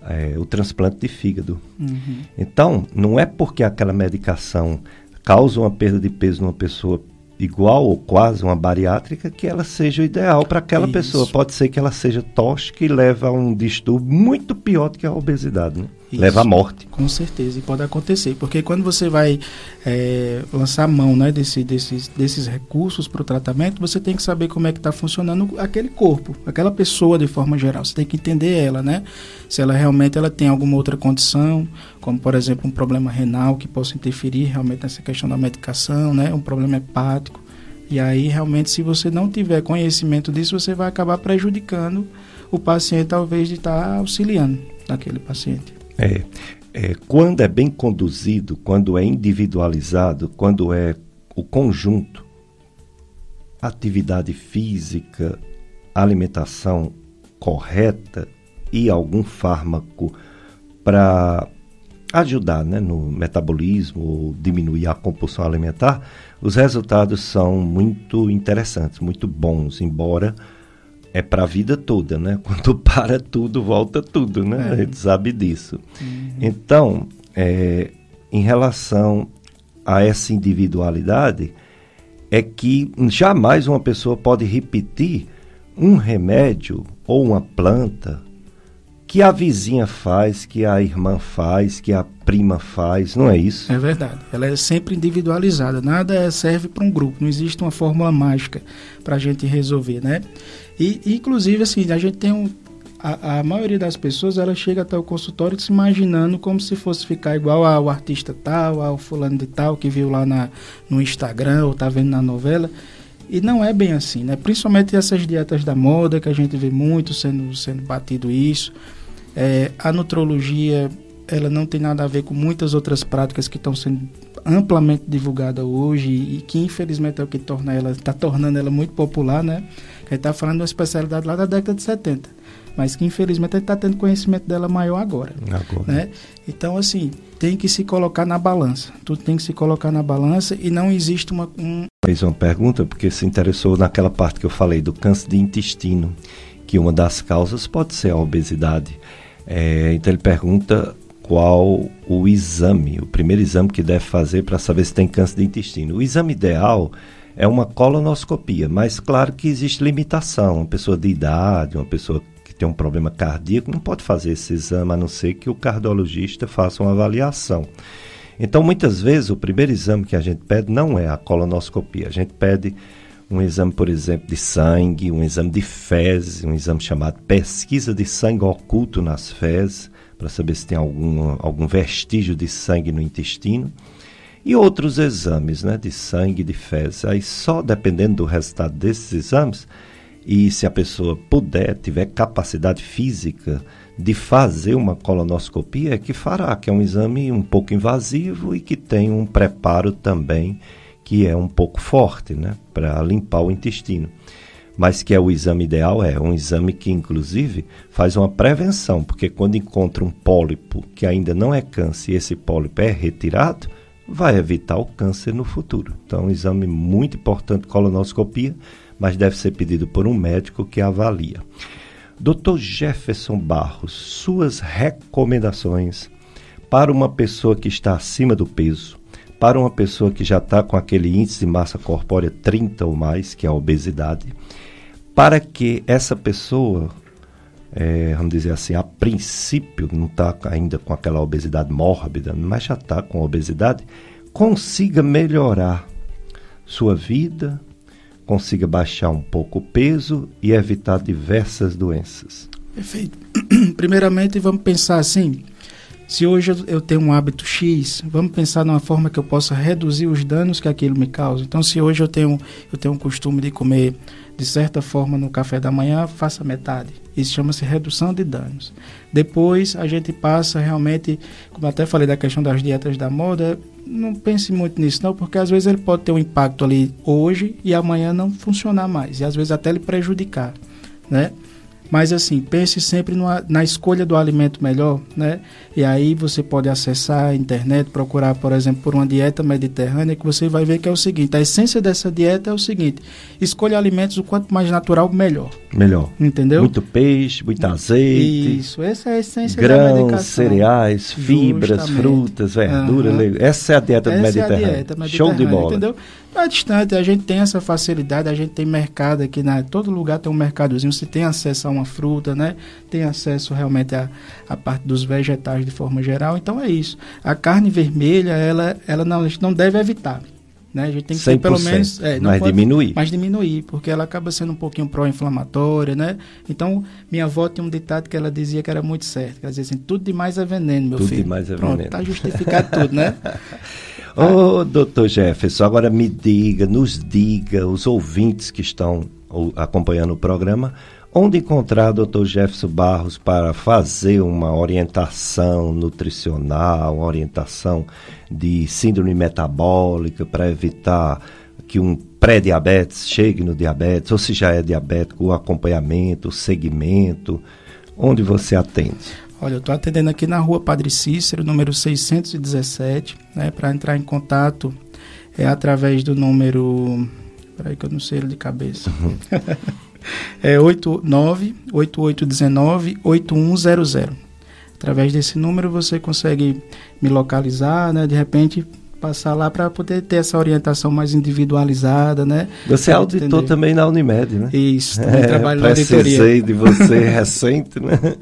é, o transplante de fígado. Uhum. Então, não é porque aquela medicação causa uma perda de peso numa pessoa igual ou quase uma bariátrica que ela seja o ideal para aquela Isso. pessoa. Pode ser que ela seja tóxica e leve a um distúrbio muito pior do que a obesidade. Né? Isso, leva à morte. Com certeza, e pode acontecer, porque quando você vai é, lançar mão né, desse, desses, desses recursos para o tratamento, você tem que saber como é que está funcionando aquele corpo, aquela pessoa de forma geral. Você tem que entender ela, né? Se ela realmente ela tem alguma outra condição, como por exemplo um problema renal que possa interferir realmente nessa questão da medicação, né? Um problema hepático. E aí realmente, se você não tiver conhecimento disso, você vai acabar prejudicando o paciente, talvez de estar tá auxiliando aquele paciente. É, é, quando é bem conduzido, quando é individualizado, quando é o conjunto, atividade física, alimentação correta e algum fármaco para ajudar né, no metabolismo ou diminuir a compulsão alimentar, os resultados são muito interessantes, muito bons, embora é para a vida toda, né? Quando para tudo, volta tudo, né? É. A gente sabe disso. Uhum. Então, é, em relação a essa individualidade, é que jamais uma pessoa pode repetir um remédio ou uma planta que a vizinha faz, que a irmã faz, que a prima faz, não é isso? É verdade. Ela é sempre individualizada. Nada serve para um grupo. Não existe uma fórmula mágica para a gente resolver, né? E, inclusive, assim, a gente tem um. A, a, maioria das pessoas ela chega até o consultório se imaginando como se fosse ficar igual ao artista tal, ao fulano de tal que viu lá na, no Instagram ou tá vendo na novela. E não é bem assim, né? Principalmente essas dietas da moda que a gente vê muito sendo, sendo batido isso. É, a nutrologia ela não tem nada a ver com muitas outras práticas que estão sendo amplamente divulgadas hoje e que infelizmente é o que torna ela está tornando ela muito popular, né? A gente está falando de uma especialidade lá da década de 70, mas que infelizmente a gente está tendo conhecimento dela maior agora, agora. Né? Então assim tem que se colocar na balança, tudo tem que se colocar na balança e não existe uma um... fez uma pergunta porque se interessou naquela parte que eu falei do câncer de intestino, que uma das causas pode ser a obesidade. É, então ele pergunta qual o exame, o primeiro exame que deve fazer para saber se tem câncer de intestino. O exame ideal é uma colonoscopia, mas claro que existe limitação. Uma pessoa de idade, uma pessoa que tem um problema cardíaco não pode fazer esse exame a não ser que o cardiologista faça uma avaliação. Então, muitas vezes, o primeiro exame que a gente pede não é a colonoscopia. A gente pede um exame, por exemplo, de sangue, um exame de fezes, um exame chamado pesquisa de sangue oculto nas fezes, para saber se tem algum, algum vestígio de sangue no intestino. E outros exames né, de sangue de fezes. Aí só dependendo do resultado desses exames, e se a pessoa puder, tiver capacidade física de fazer uma colonoscopia, é que fará, que é um exame um pouco invasivo e que tem um preparo também que é um pouco forte, né, para limpar o intestino. Mas que é o exame ideal, é um exame que, inclusive, faz uma prevenção, porque quando encontra um pólipo que ainda não é câncer e esse pólipo é retirado, vai evitar o câncer no futuro. Então, é um exame muito importante, colonoscopia, mas deve ser pedido por um médico que avalia. Dr. Jefferson Barros, suas recomendações para uma pessoa que está acima do peso, para uma pessoa que já está com aquele índice de massa corpórea 30 ou mais, que é a obesidade, para que essa pessoa, é, vamos dizer assim, a princípio não está ainda com aquela obesidade mórbida, mas já está com obesidade, consiga melhorar sua vida, consiga baixar um pouco o peso e evitar diversas doenças. Perfeito. Primeiramente, vamos pensar assim: se hoje eu tenho um hábito X, vamos pensar numa forma que eu possa reduzir os danos que aquilo me causa. Então, se hoje eu tenho, eu tenho um costume de comer de certa forma no café da manhã, faça metade. Isso chama-se redução de danos. Depois a gente passa realmente, como até falei da questão das dietas da moda, não pense muito nisso não, porque às vezes ele pode ter um impacto ali hoje e amanhã não funcionar mais, e às vezes até ele prejudicar, né? Mas assim, pense sempre numa, na escolha do alimento melhor, né? E aí você pode acessar a internet, procurar, por exemplo, por uma dieta mediterrânea, que você vai ver que é o seguinte: a essência dessa dieta é o seguinte: escolha alimentos o quanto mais natural, melhor. Melhor. Entendeu? Muito peixe, muito azeite. Isso, essa é a essência grãos, da medicação. cereais, fibras, Justamente. frutas, verduras. Uhum. Essa é a dieta essa mediterrânea. É a dieta mediterrânea. Show de bola. Entendeu? é distante, a gente tem essa facilidade, a gente tem mercado aqui, né? todo lugar tem um mercadozinho, você tem acesso a uma fruta, né? Tem acesso realmente a, a parte dos vegetais de forma geral, então é isso. A carne vermelha, ela, ela não, a gente não deve evitar. Né? A gente tem que ter pelo menos. É, mas pode, diminuir. Mas diminuir, porque ela acaba sendo um pouquinho pró-inflamatória, né? Então, minha avó tinha um ditado que ela dizia que era muito certo. Ela dizia assim: tudo demais é veneno, meu tudo filho. Tudo demais é Pronto, veneno. Tá justificado tudo, né? Ô, oh, doutor Jefferson, agora me diga, nos diga, os ouvintes que estão acompanhando o programa, onde encontrar o doutor Jefferson Barros para fazer uma orientação nutricional, uma orientação de síndrome metabólica para evitar que um pré-diabetes chegue no diabetes, ou se já é diabético, o acompanhamento, o segmento, onde você atende? Olha, eu estou atendendo aqui na rua Padre Cícero, número 617, né? Para entrar em contato é através do número. Peraí que eu não sei ele de cabeça. Uhum. é 89-8819-8100. Através desse número você consegue me localizar, né? De repente passar lá para poder ter essa orientação mais individualizada, né? Você é auditor entender. também na Unimed, né? Isso, também é, trabalho na auditoria. de você recente, né?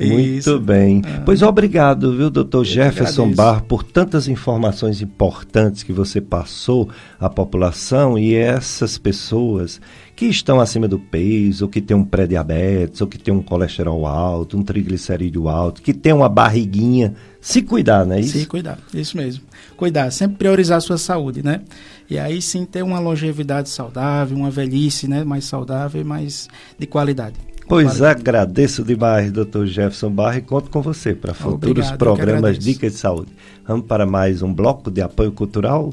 Muito bem. Ah. Pois obrigado, viu, doutor Jefferson Bar, por tantas informações importantes que você passou à população e essas pessoas que estão acima do peso, ou que tem um pré-diabetes, ou que tem um colesterol alto, um triglicerídeo alto, que tem uma barriguinha, se cuidar, não é isso? Se cuidar, isso mesmo. Cuidar, sempre priorizar a sua saúde, né? E aí sim ter uma longevidade saudável, uma velhice, né, mais saudável e mais de qualidade. Pois qualidade. agradeço demais, doutor Jefferson Barra, e conto com você para futuros Obrigado, programas Dicas de Saúde. Vamos para mais um bloco de apoio cultural.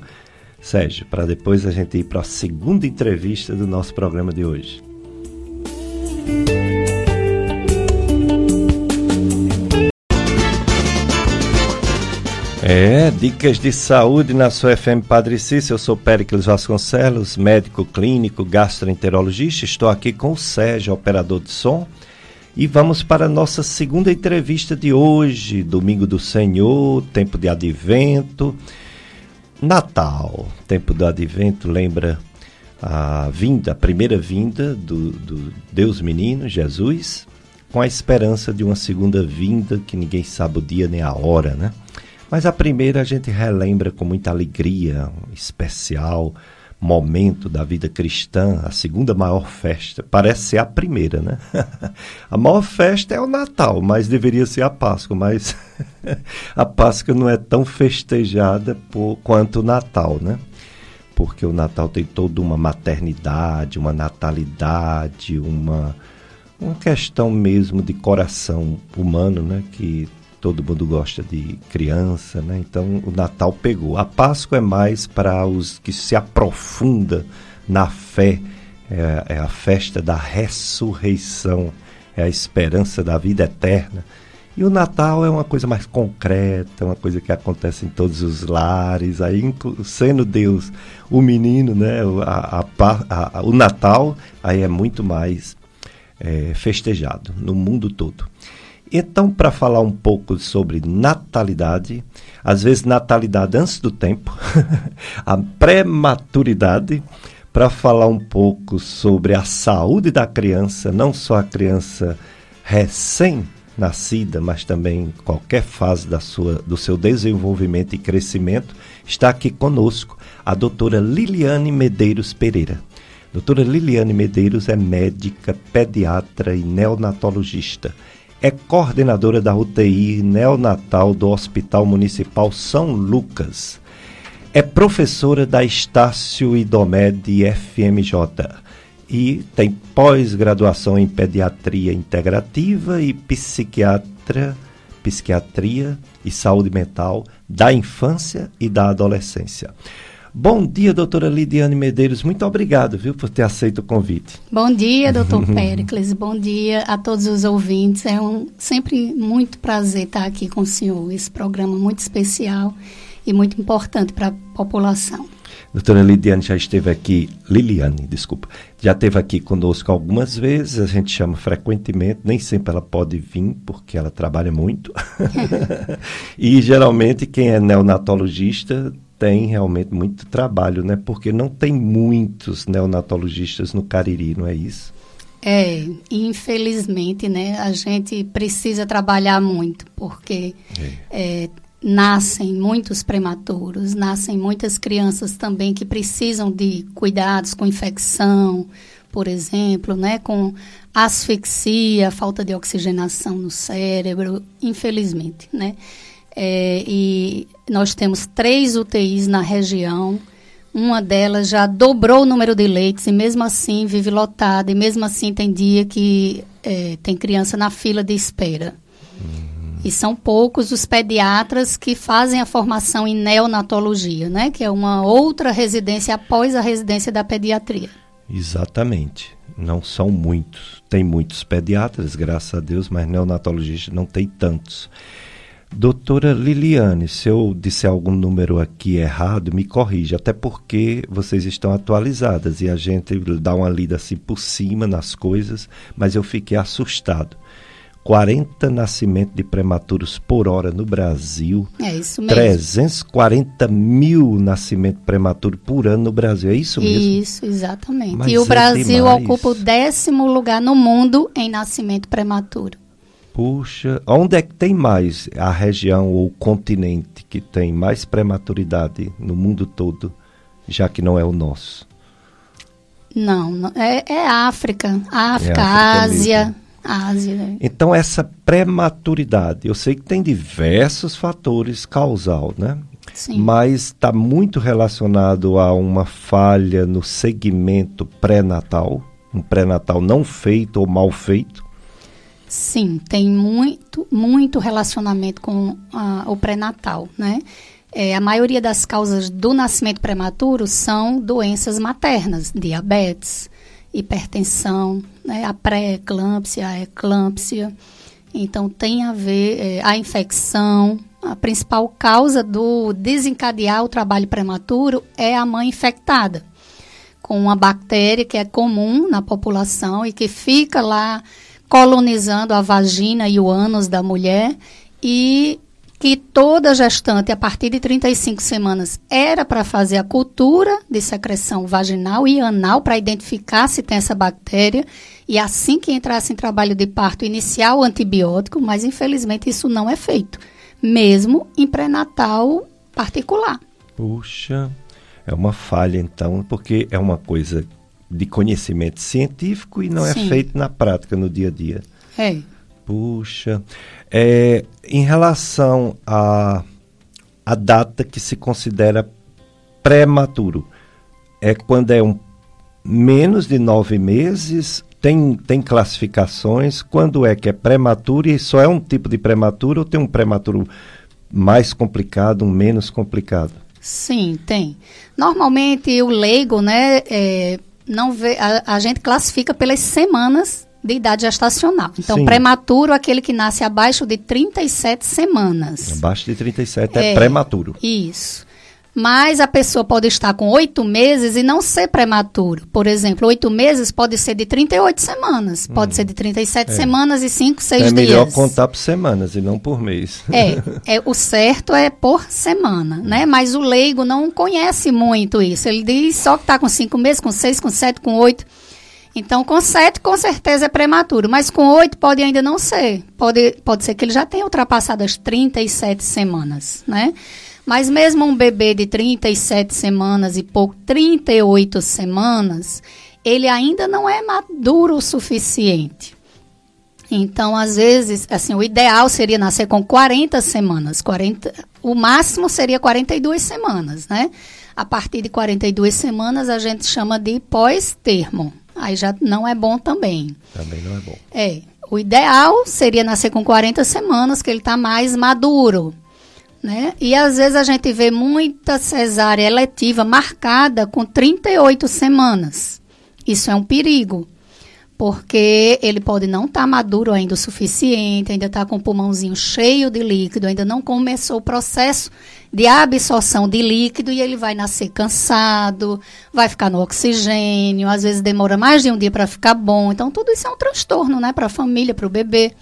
Sérgio, para depois a gente ir para a segunda entrevista do nosso programa de hoje. É, dicas de saúde na sua FM Padre Cícero. Eu sou Péricles Vasconcelos, médico clínico, gastroenterologista. Estou aqui com o Sérgio, operador de som. E vamos para a nossa segunda entrevista de hoje, Domingo do Senhor, tempo de advento. Natal, tempo do advento, lembra a vinda, a primeira vinda do, do Deus menino, Jesus, com a esperança de uma segunda vinda que ninguém sabe o dia nem a hora, né? Mas a primeira a gente relembra com muita alegria, especial momento da vida cristã, a segunda maior festa. Parece ser a primeira, né? a maior festa é o Natal, mas deveria ser a Páscoa, mas a Páscoa não é tão festejada por, quanto o Natal, né? Porque o Natal tem toda uma maternidade, uma natalidade, uma, uma questão mesmo de coração humano, né? Que todo mundo gosta de criança, né? Então o Natal pegou. A Páscoa é mais para os que se aprofunda na fé, é, é, a festa da ressurreição, é a esperança da vida eterna. E o Natal é uma coisa mais concreta, uma coisa que acontece em todos os lares, aí sendo Deus o menino, né? A, a, a, o Natal aí é muito mais é, festejado no mundo todo. Então, para falar um pouco sobre natalidade, às vezes natalidade antes do tempo, a prematuridade, para falar um pouco sobre a saúde da criança, não só a criança recém-nascida, mas também qualquer fase da sua, do seu desenvolvimento e crescimento, está aqui conosco a doutora Liliane Medeiros Pereira. Doutora Liliane Medeiros é médica, pediatra e neonatologista é coordenadora da UTI neonatal do Hospital Municipal São Lucas. É professora da Estácio Idomed FMJ e tem pós-graduação em pediatria integrativa e psiquiatra, psiquiatria e saúde mental da infância e da adolescência. Bom dia, doutora Lidiane Medeiros. Muito obrigado, viu, por ter aceito o convite. Bom dia, doutor Péricles. Bom dia a todos os ouvintes. É um sempre muito prazer estar aqui com o senhor. Esse programa muito especial e muito importante para a população. Doutora Lidiane já esteve aqui, Liliane, desculpa, já esteve aqui conosco algumas vezes, a gente chama frequentemente, nem sempre ela pode vir, porque ela trabalha muito. e geralmente quem é neonatologista tem realmente muito trabalho, né? Porque não tem muitos neonatologistas no Cariri, não é isso? É, infelizmente, né? A gente precisa trabalhar muito, porque é. É, nascem muitos prematuros, nascem muitas crianças também que precisam de cuidados com infecção, por exemplo, né? Com asfixia, falta de oxigenação no cérebro, infelizmente, né? É, e nós temos três UTIs na região. Uma delas já dobrou o número de leitos e mesmo assim vive lotada. E mesmo assim tem dia que é, tem criança na fila de espera. E são poucos os pediatras que fazem a formação em neonatologia, né? Que é uma outra residência após a residência da pediatria. Exatamente. Não são muitos. Tem muitos pediatras, graças a Deus, mas neonatologistas não tem tantos. Doutora Liliane, se eu disser algum número aqui errado, me corrija, até porque vocês estão atualizadas e a gente dá uma lida assim por cima nas coisas, mas eu fiquei assustado. 40 nascimentos de prematuros por hora no Brasil. É isso mesmo. 340 mil nascimentos prematuros por ano no Brasil. É isso mesmo? Isso, exatamente. Mas e o é Brasil demais. ocupa o décimo lugar no mundo em nascimento prematuro. Puxa, onde é que tem mais a região ou o continente que tem mais prematuridade no mundo todo, já que não é o nosso? Não, não é, é África, África, é África Ásia. Ásia. Né? Então essa prematuridade, eu sei que tem diversos fatores causal, né? Sim. Mas está muito relacionado a uma falha no segmento pré-natal, um pré-natal não feito ou mal feito. Sim, tem muito, muito relacionamento com uh, o pré-natal, né? É, a maioria das causas do nascimento prematuro são doenças maternas, diabetes, hipertensão, né? a pré-eclâmpsia, a eclâmpsia. Então, tem a ver é, a infecção. A principal causa do desencadear o trabalho prematuro é a mãe infectada com uma bactéria que é comum na população e que fica lá colonizando a vagina e o ânus da mulher e que toda gestante, a partir de 35 semanas, era para fazer a cultura de secreção vaginal e anal para identificar se tem essa bactéria e assim que entrasse em trabalho de parto, iniciar o antibiótico, mas infelizmente isso não é feito, mesmo em pré-natal particular. Puxa, é uma falha então, porque é uma coisa de conhecimento científico e não é Sim. é feito na prática, no dia a dia. É. Puxa. É, em relação à a, a data que se considera prematuro, é quando é um menos de nove meses, tem, tem classificações, quando é que é prematuro e só é um tipo de prematuro ou tem um prematuro mais complicado, um menos complicado? Sim, tem. Normalmente o leigo, né, é, não vê, a, a gente classifica pelas semanas de idade gestacional. Então, Sim. prematuro, aquele que nasce abaixo de 37 semanas. Abaixo de 37 é, é prematuro. Isso. Mas a pessoa pode estar com oito meses e não ser prematuro. Por exemplo, oito meses pode ser de 38 semanas, hum. pode ser de 37 é. semanas e 5, 6 dias. É melhor contar por semanas e não por mês. É, é, o certo é por semana, né? Mas o leigo não conhece muito isso. Ele diz só que está com cinco meses, com seis, com sete, com oito. Então, com sete, com certeza é prematuro, mas com oito pode ainda não ser. Pode, pode ser que ele já tenha ultrapassado as 37 semanas, né? Mas mesmo um bebê de 37 semanas e pouco, 38 semanas, ele ainda não é maduro o suficiente. Então, às vezes, assim, o ideal seria nascer com 40 semanas. 40, o máximo seria 42 semanas, né? A partir de 42 semanas, a gente chama de pós-termo. Aí já não é bom também. Também não é bom. É. O ideal seria nascer com 40 semanas, que ele está mais maduro. Né? E às vezes a gente vê muita cesárea eletiva marcada com 38 semanas. Isso é um perigo, porque ele pode não estar tá maduro ainda o suficiente, ainda está com o pulmãozinho cheio de líquido, ainda não começou o processo de absorção de líquido e ele vai nascer cansado, vai ficar no oxigênio, às vezes demora mais de um dia para ficar bom. Então, tudo isso é um transtorno né, para a família, para o bebê.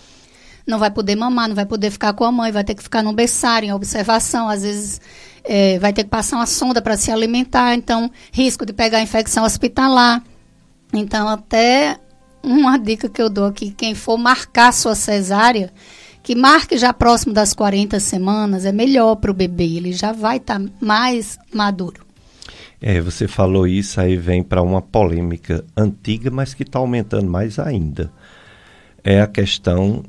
Não vai poder mamar, não vai poder ficar com a mãe, vai ter que ficar no berçário, em observação, às vezes é, vai ter que passar uma sonda para se alimentar, então risco de pegar infecção hospitalar. Então, até uma dica que eu dou aqui, quem for marcar sua cesárea, que marque já próximo das 40 semanas, é melhor para o bebê, ele já vai estar tá mais maduro. É, você falou isso, aí vem para uma polêmica antiga, mas que está aumentando mais ainda. É a questão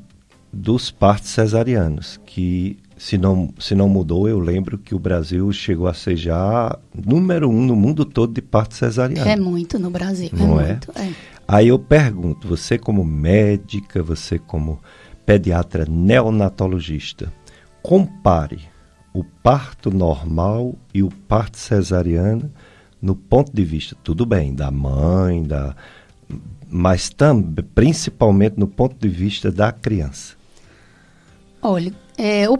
dos partos cesarianos, que se não, se não mudou, eu lembro que o Brasil chegou a ser já número um no mundo todo de parto cesariano. É muito no Brasil, é não é? Muito, é. Aí eu pergunto, você como médica, você como pediatra neonatologista, compare o parto normal e o parto cesariano no ponto de vista, tudo bem, da mãe, da, mas também, principalmente no ponto de vista da criança. Olha, é, o,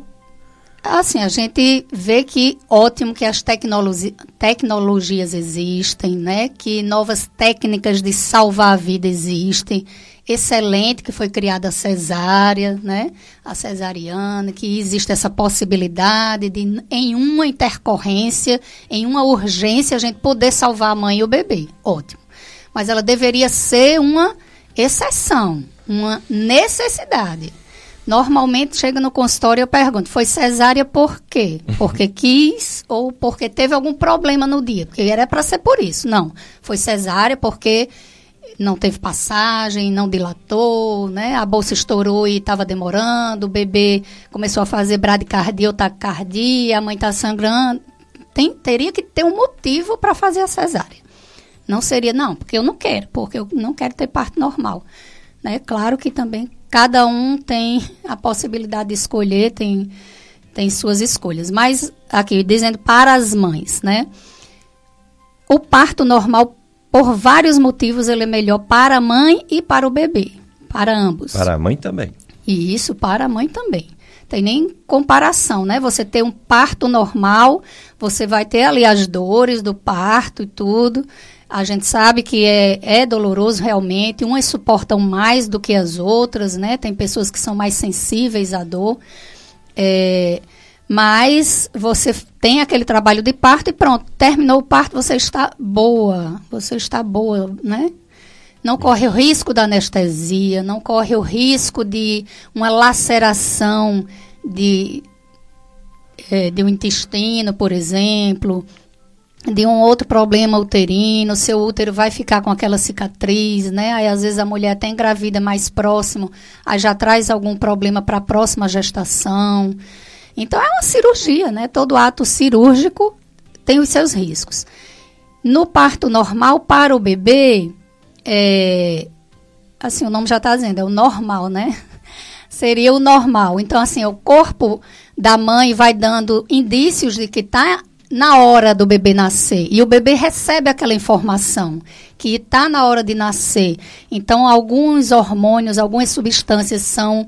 assim, a gente vê que ótimo que as tecnologi tecnologias existem, né? Que novas técnicas de salvar a vida existem excelente que foi criada a cesárea, né? A cesariana, que existe essa possibilidade de, em uma intercorrência, em uma urgência, a gente poder salvar a mãe e o bebê. Ótimo. Mas ela deveria ser uma exceção, uma necessidade. Normalmente chega no consultório e eu pergunto: foi cesárea por quê? Porque quis ou porque teve algum problema no dia? Porque era para ser por isso. Não. Foi cesárea porque não teve passagem, não dilatou, né? A bolsa estourou e estava demorando, o bebê começou a fazer bradicardia ou taquicardia, a mãe está sangrando. Tem, teria que ter um motivo para fazer a cesárea. Não seria, não, porque eu não quero, porque eu não quero ter parto normal. Né? Claro que também cada um tem a possibilidade de escolher, tem, tem suas escolhas. Mas aqui, dizendo para as mães, né? O parto normal por vários motivos, ele é melhor para a mãe e para o bebê, para ambos. Para a mãe também. E isso para a mãe também. Tem nem comparação, né? Você ter um parto normal, você vai ter ali as dores do parto e tudo. A gente sabe que é, é doloroso realmente, umas suportam mais do que as outras, né? Tem pessoas que são mais sensíveis à dor. É, mas você tem aquele trabalho de parto e pronto, terminou o parto, você está boa, você está boa, né? Não corre o risco da anestesia, não corre o risco de uma laceração de, é, de um intestino, por exemplo, de um outro problema uterino, seu útero vai ficar com aquela cicatriz, né? Aí às vezes a mulher até engravida mais próximo, aí já traz algum problema para a próxima gestação. Então é uma cirurgia, né? Todo ato cirúrgico tem os seus riscos. No parto normal para o bebê, é, assim, o nome já está dizendo, é o normal, né? Seria o normal. Então, assim, o corpo da mãe vai dando indícios de que está na hora do bebê nascer. E o bebê recebe aquela informação que está na hora de nascer. Então, alguns hormônios, algumas substâncias são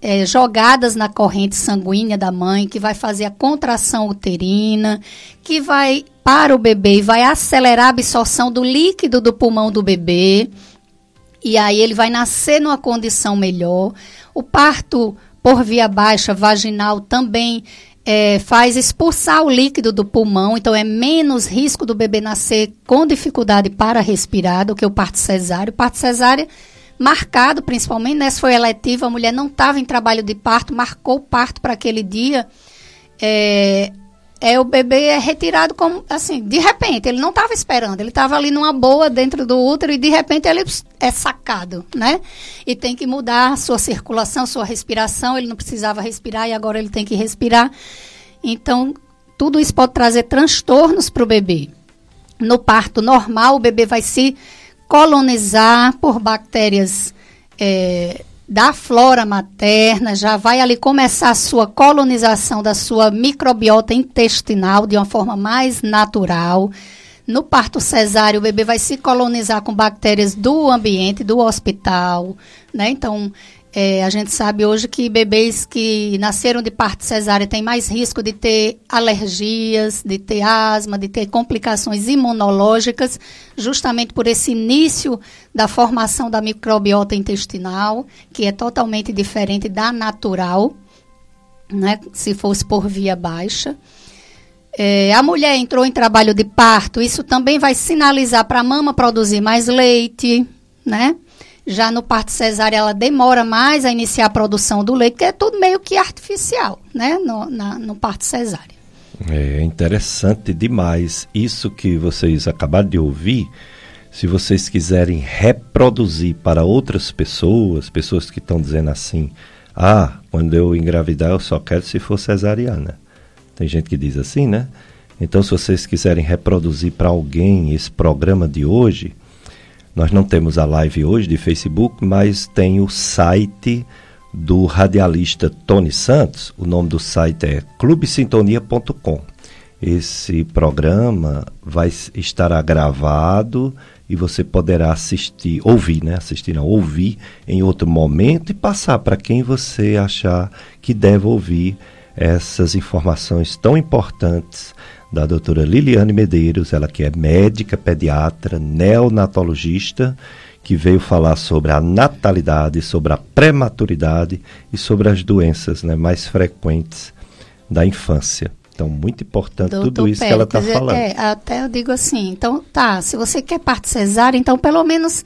é, jogadas na corrente sanguínea da mãe, que vai fazer a contração uterina, que vai para o bebê e vai acelerar a absorção do líquido do pulmão do bebê. E aí ele vai nascer numa condição melhor. O parto por via baixa vaginal também é, faz expulsar o líquido do pulmão, então é menos risco do bebê nascer com dificuldade para respirar do que o parto cesáreo. O parto cesáreo marcado, principalmente, né? Se foi eletivo, a mulher não estava em trabalho de parto, marcou o parto para aquele dia. É, é, o bebê é retirado como, assim, de repente, ele não estava esperando, ele estava ali numa boa dentro do útero e de repente ele é sacado, né? E tem que mudar sua circulação, sua respiração, ele não precisava respirar e agora ele tem que respirar. Então, tudo isso pode trazer transtornos para o bebê. No parto normal, o bebê vai se colonizar por bactérias é, da flora materna, já vai ali começar a sua colonização da sua microbiota intestinal de uma forma mais natural. No parto cesáreo, o bebê vai se colonizar com bactérias do ambiente, do hospital, né? Então, É, a gente sabe hoje que bebês que nasceram de parte cesárea têm mais risco de ter alergias, de ter asma, de ter complicações imunológicas, justamente por esse início da formação da microbiota intestinal, que é totalmente diferente da natural, né, se fosse por via baixa. É, a mulher entrou em trabalho de parto, isso também vai sinalizar para a mama produzir mais leite, né? Já no parto cesárea, ela demora mais a iniciar a produção do leite, que é tudo meio que artificial, né? No, na, no parto cesárea. É interessante demais isso que vocês acabaram de ouvir. Se vocês quiserem reproduzir para outras pessoas, pessoas que estão dizendo assim: ah, quando eu engravidar eu só quero se for cesariana. Tem gente que diz assim, né? Então, se vocês quiserem reproduzir para alguém esse programa de hoje, nós não temos a live hoje de Facebook, mas tem o site do radialista Tony Santos. O nome do site é clubesintonia.com. Esse programa vai estará gravado e você poderá assistir, ouvir, né? Assistir, não, ouvir em outro momento e passar para quem você achar que deve ouvir essas informações tão importantes da doutora Liliane Medeiros, ela que é médica, pediatra, neonatologista, que veio falar sobre a natalidade, sobre a prematuridade e sobre as doenças né, mais frequentes da infância. Então, muito importante Doutor tudo isso que ela está falando. É, até eu digo assim, então, tá, se você quer parte cesárea, então pelo menos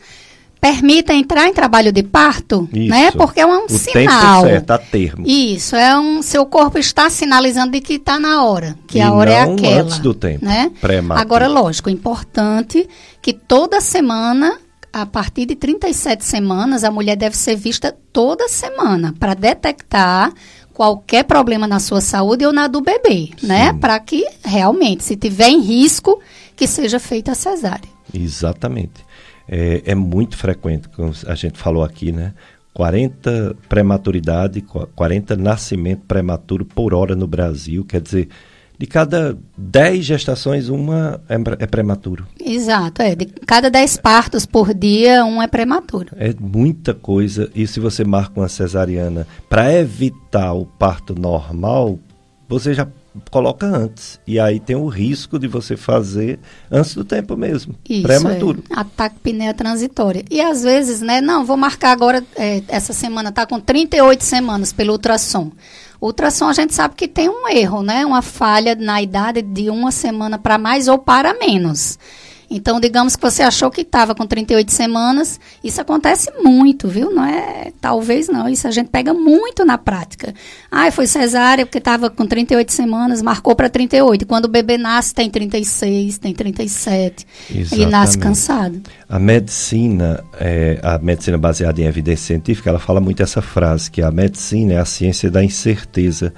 permita entrar em trabalho de parto, Isso. né? Porque é um o sinal. Tempo certo, a termo. Isso, é um seu corpo está sinalizando de que está na hora, que e a hora é não é aquela, antes do tempo, né? Agora lógico, importante que toda semana a partir de 37 semanas, a mulher deve ser vista toda semana para detectar qualquer problema na sua saúde ou na do bebê, né? Sim. né? Para que realmente, se tiver em risco, que seja feita a cesárea. Exatamente é, é muito frequente, como a gente falou aqui, né? 40 prematuridade, 40 nascimento prematuro por hora no Brasil, quer dizer, de cada 10 gestações, uma é, é, prematuro. Exato, é. De cada 10 partos por dia, um é prematuro. É muita coisa. E se você marca uma cesariana para evitar o parto normal, você já coloca antes. E aí tem o risco de você fazer antes do tempo mesmo. Isso, prematuro. É. Ataque pinéia transitória. E às vezes, né? Não, vou marcar agora, é, essa semana está com 38 semanas pelo ultrassom. O ultrassom a gente sabe que tem um erro, né? Uma falha na idade de uma semana para mais ou para menos. Então, digamos que você achou que estava com 38 semanas, isso acontece muito, viu? Não é, talvez não, isso a gente pega muito na prática. Ah, foi cesárea porque estava com 38 semanas, marcou para 38. E quando o bebê nasce, tem 36, tem 37. Exatamente. E nasce cansado. A medicina, é, a medicina baseada em evidência científica, ela fala muito essa frase, que a medicina é a ciência da incerteza.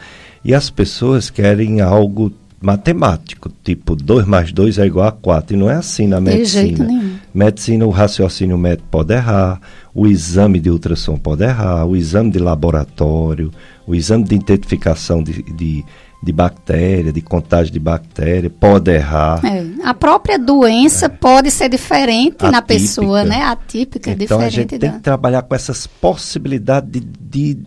E as pessoas querem algo matemático, tipo 2 mais 2 é igual a 4. E não é assim na medicina. De jeito nenhum. Medicina, o raciocínio médico pode errar, o exame de ultrassom pode errar, o exame de laboratório, o exame de identificação de, de, de bactéria, de contágio de bactéria, pode errar. É, a própria doença é. pode ser diferente Atípica. na pessoa, né? Atípica, então, diferente. Então a gente da... tem que trabalhar com essas possibilidades de, de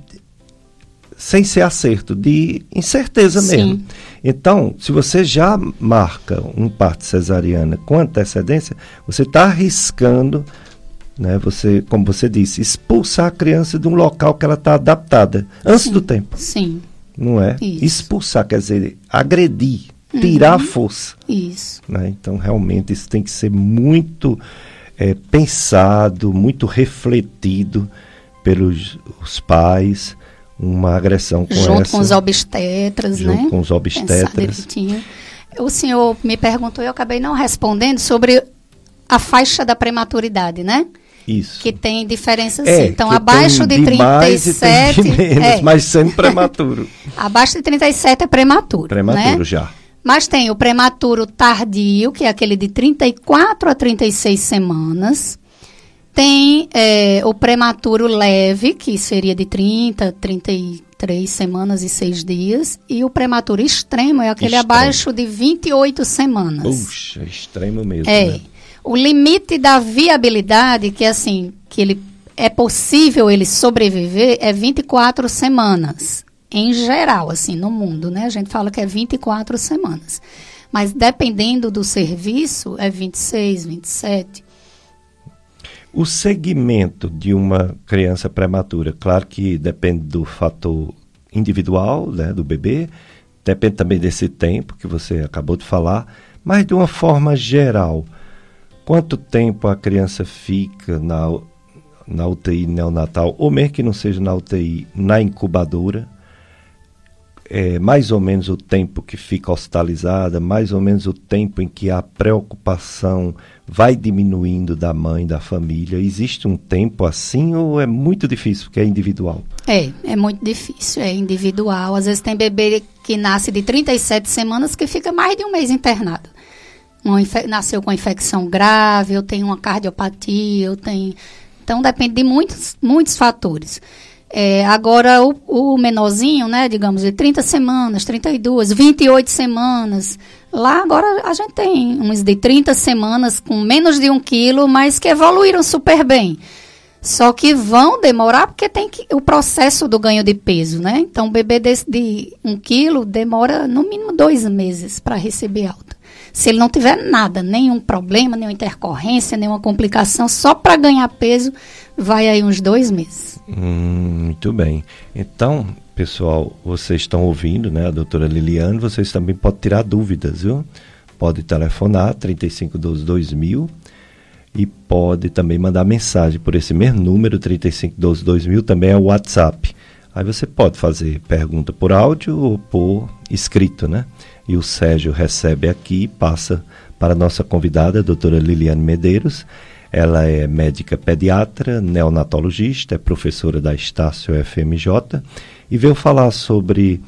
sem ser acerto, de incerteza Sim. Então, se você já marca um parto cesariana com antecedência, você está arriscando, né, você, como você disse, expulsar a criança de um local que ela está adaptada antes Sim. do tempo. Sim. Não é? Isso. Expulsar, quer dizer, agredir, tirar uhum. a força. Isso. Né? Então, realmente, isso tem que ser muito é, pensado, muito refletido pelos os pais uma agressão com Junto essa. com os obstetras, junto né? com os obstetras. O senhor me perguntou e eu acabei não respondendo sobre a faixa da prematuridade, né? Isso. Que tem diferença é, sim. Então, abaixo de, de 37. de menos, é. Mas sendo prematuro. abaixo de 37 é prematuro. Prematuro né? já. Mas tem o prematuro tardio, que é aquele de 34 a 36 semanas. Tem é, o prematuro leve, que seria de 30, 33 semanas e 6 dias. E o prematuro extremo é aquele extremo. abaixo de 28 semanas. Puxa, extremo mesmo. É. Né? O limite da viabilidade, que é assim, que ele é possível ele sobreviver é 24 semanas, em geral, assim, no mundo, né? A gente fala que é 24 semanas. Mas dependendo do serviço, é 26, 27. O segmento de uma criança prematura, claro que depende do fator individual, né, do bebê, depende também desse tempo que você acabou de falar, mas de uma forma geral, quanto tempo a criança fica na, na UTI neonatal, ou mesmo que não seja na UTI, na incubadora, é, mais ou menos o tempo que fica hospitalizada, mais ou menos o tempo em que a preocupação vai diminuindo da mãe, da família. Existe um tempo assim ou é muito difícil, porque é individual? É, é muito difícil, é individual. Às vezes tem bebê que nasce de 37 semanas que fica mais de um mês internado. nasceu com infecção grave, eu tenho uma cardiopatia, eu tenho. Então depende de muitos, muitos fatores. É, agora, o, o menorzinho, né, digamos, de 30 semanas, 32, 28 semanas, lá agora a gente tem uns de 30 semanas com menos de um quilo, mas que evoluíram super bem. Só que vão demorar porque tem que, o processo do ganho de peso, né? Então, o bebê desse de um quilo demora no mínimo dois meses para receber alta. Se ele não tiver nada, nenhum problema, nenhuma intercorrência, nenhuma complicação, só para ganhar peso, vai aí uns dois meses. Hum, muito bem. Então, pessoal, vocês estão ouvindo, né, a doutora Liliane, vocês também podem tirar dúvidas, viu? Pode telefonar 3512 2000 e pode também mandar mensagem por esse mesmo número 3512 2000, também é o WhatsApp. Aí você pode fazer pergunta por áudio ou por escrito, né? e o Sérgio recebe aqui e passa para a nossa convidada, a doutora Liliane Medeiros. Ela é médica pediatra, neonatologista, é professora da Estácio FMJ e veio falar sobre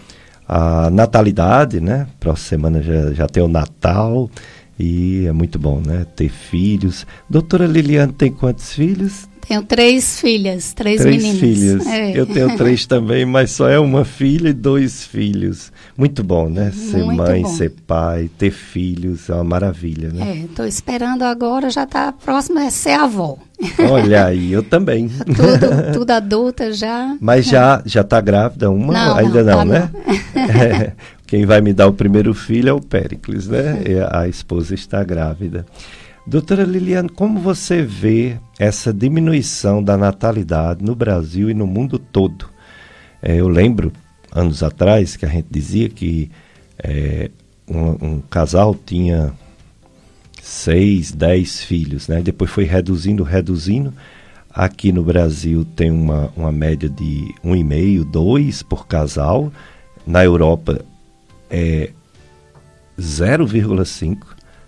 a natalidade, né? Próxima semana já, já tem o Natal e é muito bom, né? Ter filhos. Doutora Liliane tem quantos filhos? Tenho três filhas, três, três meninas. filhas. É. Eu tenho três também, mas só é uma filha e dois filhos. Muito bom, né? Ser Muito mãe, bom. ser pai, ter filhos, é uma maravilha, né? É, estou esperando agora, já está próximo é ser avó. Olha aí, eu também. tudo, tudo adulta já. Mas já já está grávida uma? Não, Ainda não, não, tá né? É, quem vai me dar o primeiro filho é o Péricles, né? a esposa está grávida. Doutora Liliane, como você vê essa diminuição da natalidade no Brasil e no mundo todo? É, eu lembro, anos atrás, que a gente dizia que é, um, um, casal tinha seis, dez filhos, né? Depois foi reduzindo, reduzindo. Aqui no Brasil tem uma, uma média de um e meio, dois por casal. Na Europa é 0,5.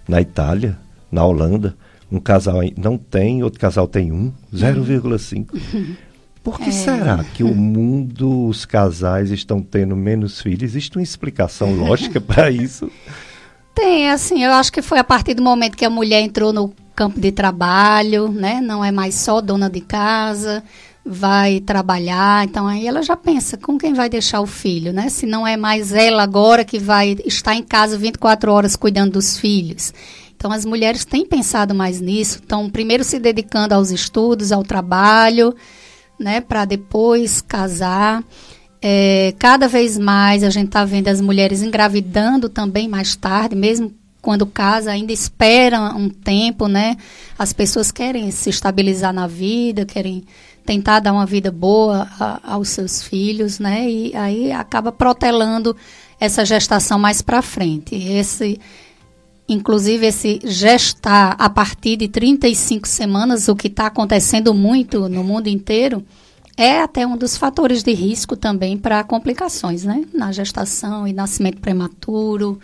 Na Itália na Holanda, um casal não tem, outro casal tem um, 0,5. Por que é. será que o mundo, os casais estão tendo menos filhos? Existe uma explicação lógica para isso? Tem, assim, eu acho que foi a partir do momento que a mulher entrou no campo de trabalho, né? Não é mais só dona de casa, vai trabalhar, então aí ela já pensa com quem vai deixar o filho, né? Se não é mais ela agora que vai estar em casa 24 horas cuidando dos filhos. Então, as mulheres têm pensado mais nisso, estão primeiro se dedicando aos estudos, ao trabalho, né, para depois casar. É, cada vez mais a gente está vendo as mulheres engravidando também mais tarde, mesmo quando casa, ainda espera um tempo, né? As pessoas querem se estabilizar na vida, querem tentar dar uma vida boa a, aos seus filhos, né? E aí acaba protelando essa gestação mais para frente. Esse Inclusive, esse gestar a partir de 35 semanas, o que está acontecendo muito no mundo inteiro, é até um dos fatores de risco também para complicações, né? Na gestação e nascimento prematuro.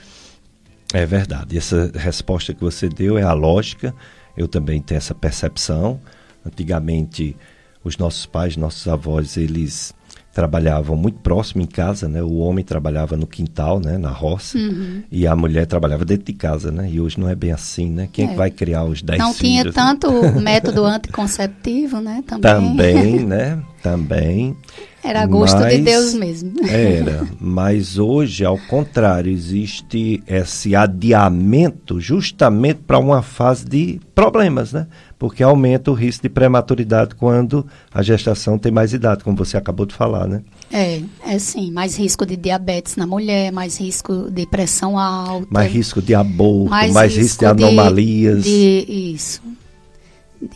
É verdade. Essa resposta que você deu é a lógica. Eu também tenho essa percepção. Antigamente, os nossos pais, nossos avós, eles trabalhavam muito próximo em casa, né? O homem trabalhava no quintal, né? Na roça. Uhum. E a mulher trabalhava dentro de casa, né? E hoje não é bem assim, né? Quem é. é vai criar os 10 filhos? Não tinha tanto método anticonceptivo, né? Também. Também, né? Também. Era gosto mas, de Deus mesmo. Era, mas hoje, ao contrário, existe esse adiamento justamente para uma fase de problemas, né? Porque aumenta o risco de prematuridade quando a gestação tem mais idade, como você acabou de falar, né? É, é sim. Mais risco de diabetes na mulher, mais risco de pressão alta. Mais risco de aborto, mais, mais risco, risco de anomalias. De, isso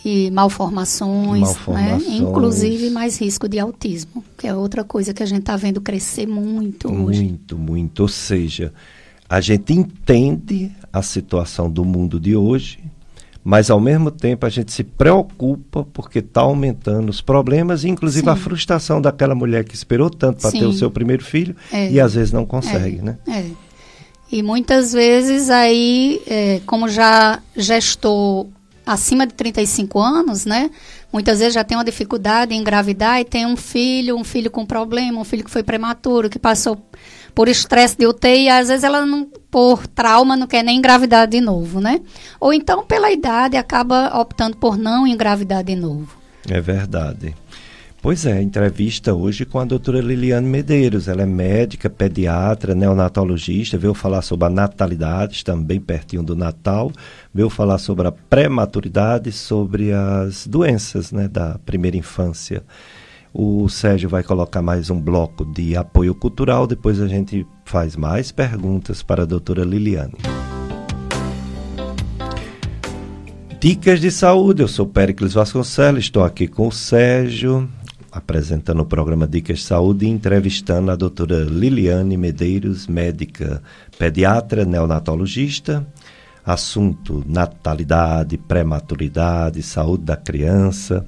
de malformações, né? malformações. Né? inclusive mais risco de autismo, que é outra coisa que a gente está vendo crescer muito, muito hoje. Muito, muito. Ou seja, a gente entende a situação do mundo de hoje, mas ao mesmo tempo a gente se preocupa porque está aumentando os problemas, inclusive Sim. a frustração daquela mulher que esperou tanto para ter o seu primeiro filho é. e às vezes não consegue, é. né? É. E muitas vezes aí, é, como já gestou acima de 35 anos, né? Muitas vezes já tem uma dificuldade em engravidar e tem um filho, um filho com problema, um filho que foi prematuro, que passou por estresse de UTI, e às vezes ela não, por trauma não quer nem engravidar de novo, né? Ou então pela idade acaba optando por não engravidar de novo. É verdade. Pois é, entrevista hoje com a doutora Liliane Medeiros. Ela é médica, pediatra, neonatologista, veio falar sobre a natalidade, também pertinho do Natal, veio falar sobre a prematuridade, sobre as doenças né, da primeira infância. O Sérgio vai colocar mais um bloco de apoio cultural, depois a gente faz mais perguntas para a doutora Liliane. Dicas de saúde, eu sou Péricles Vasconcelos, estou aqui com o Sérgio, apresentando o programa Dicas de Saúde e entrevistando a doutora Liliane Medeiros, médica pediatra, neonatologista. Assunto natalidade, prematuridade, saúde da criança.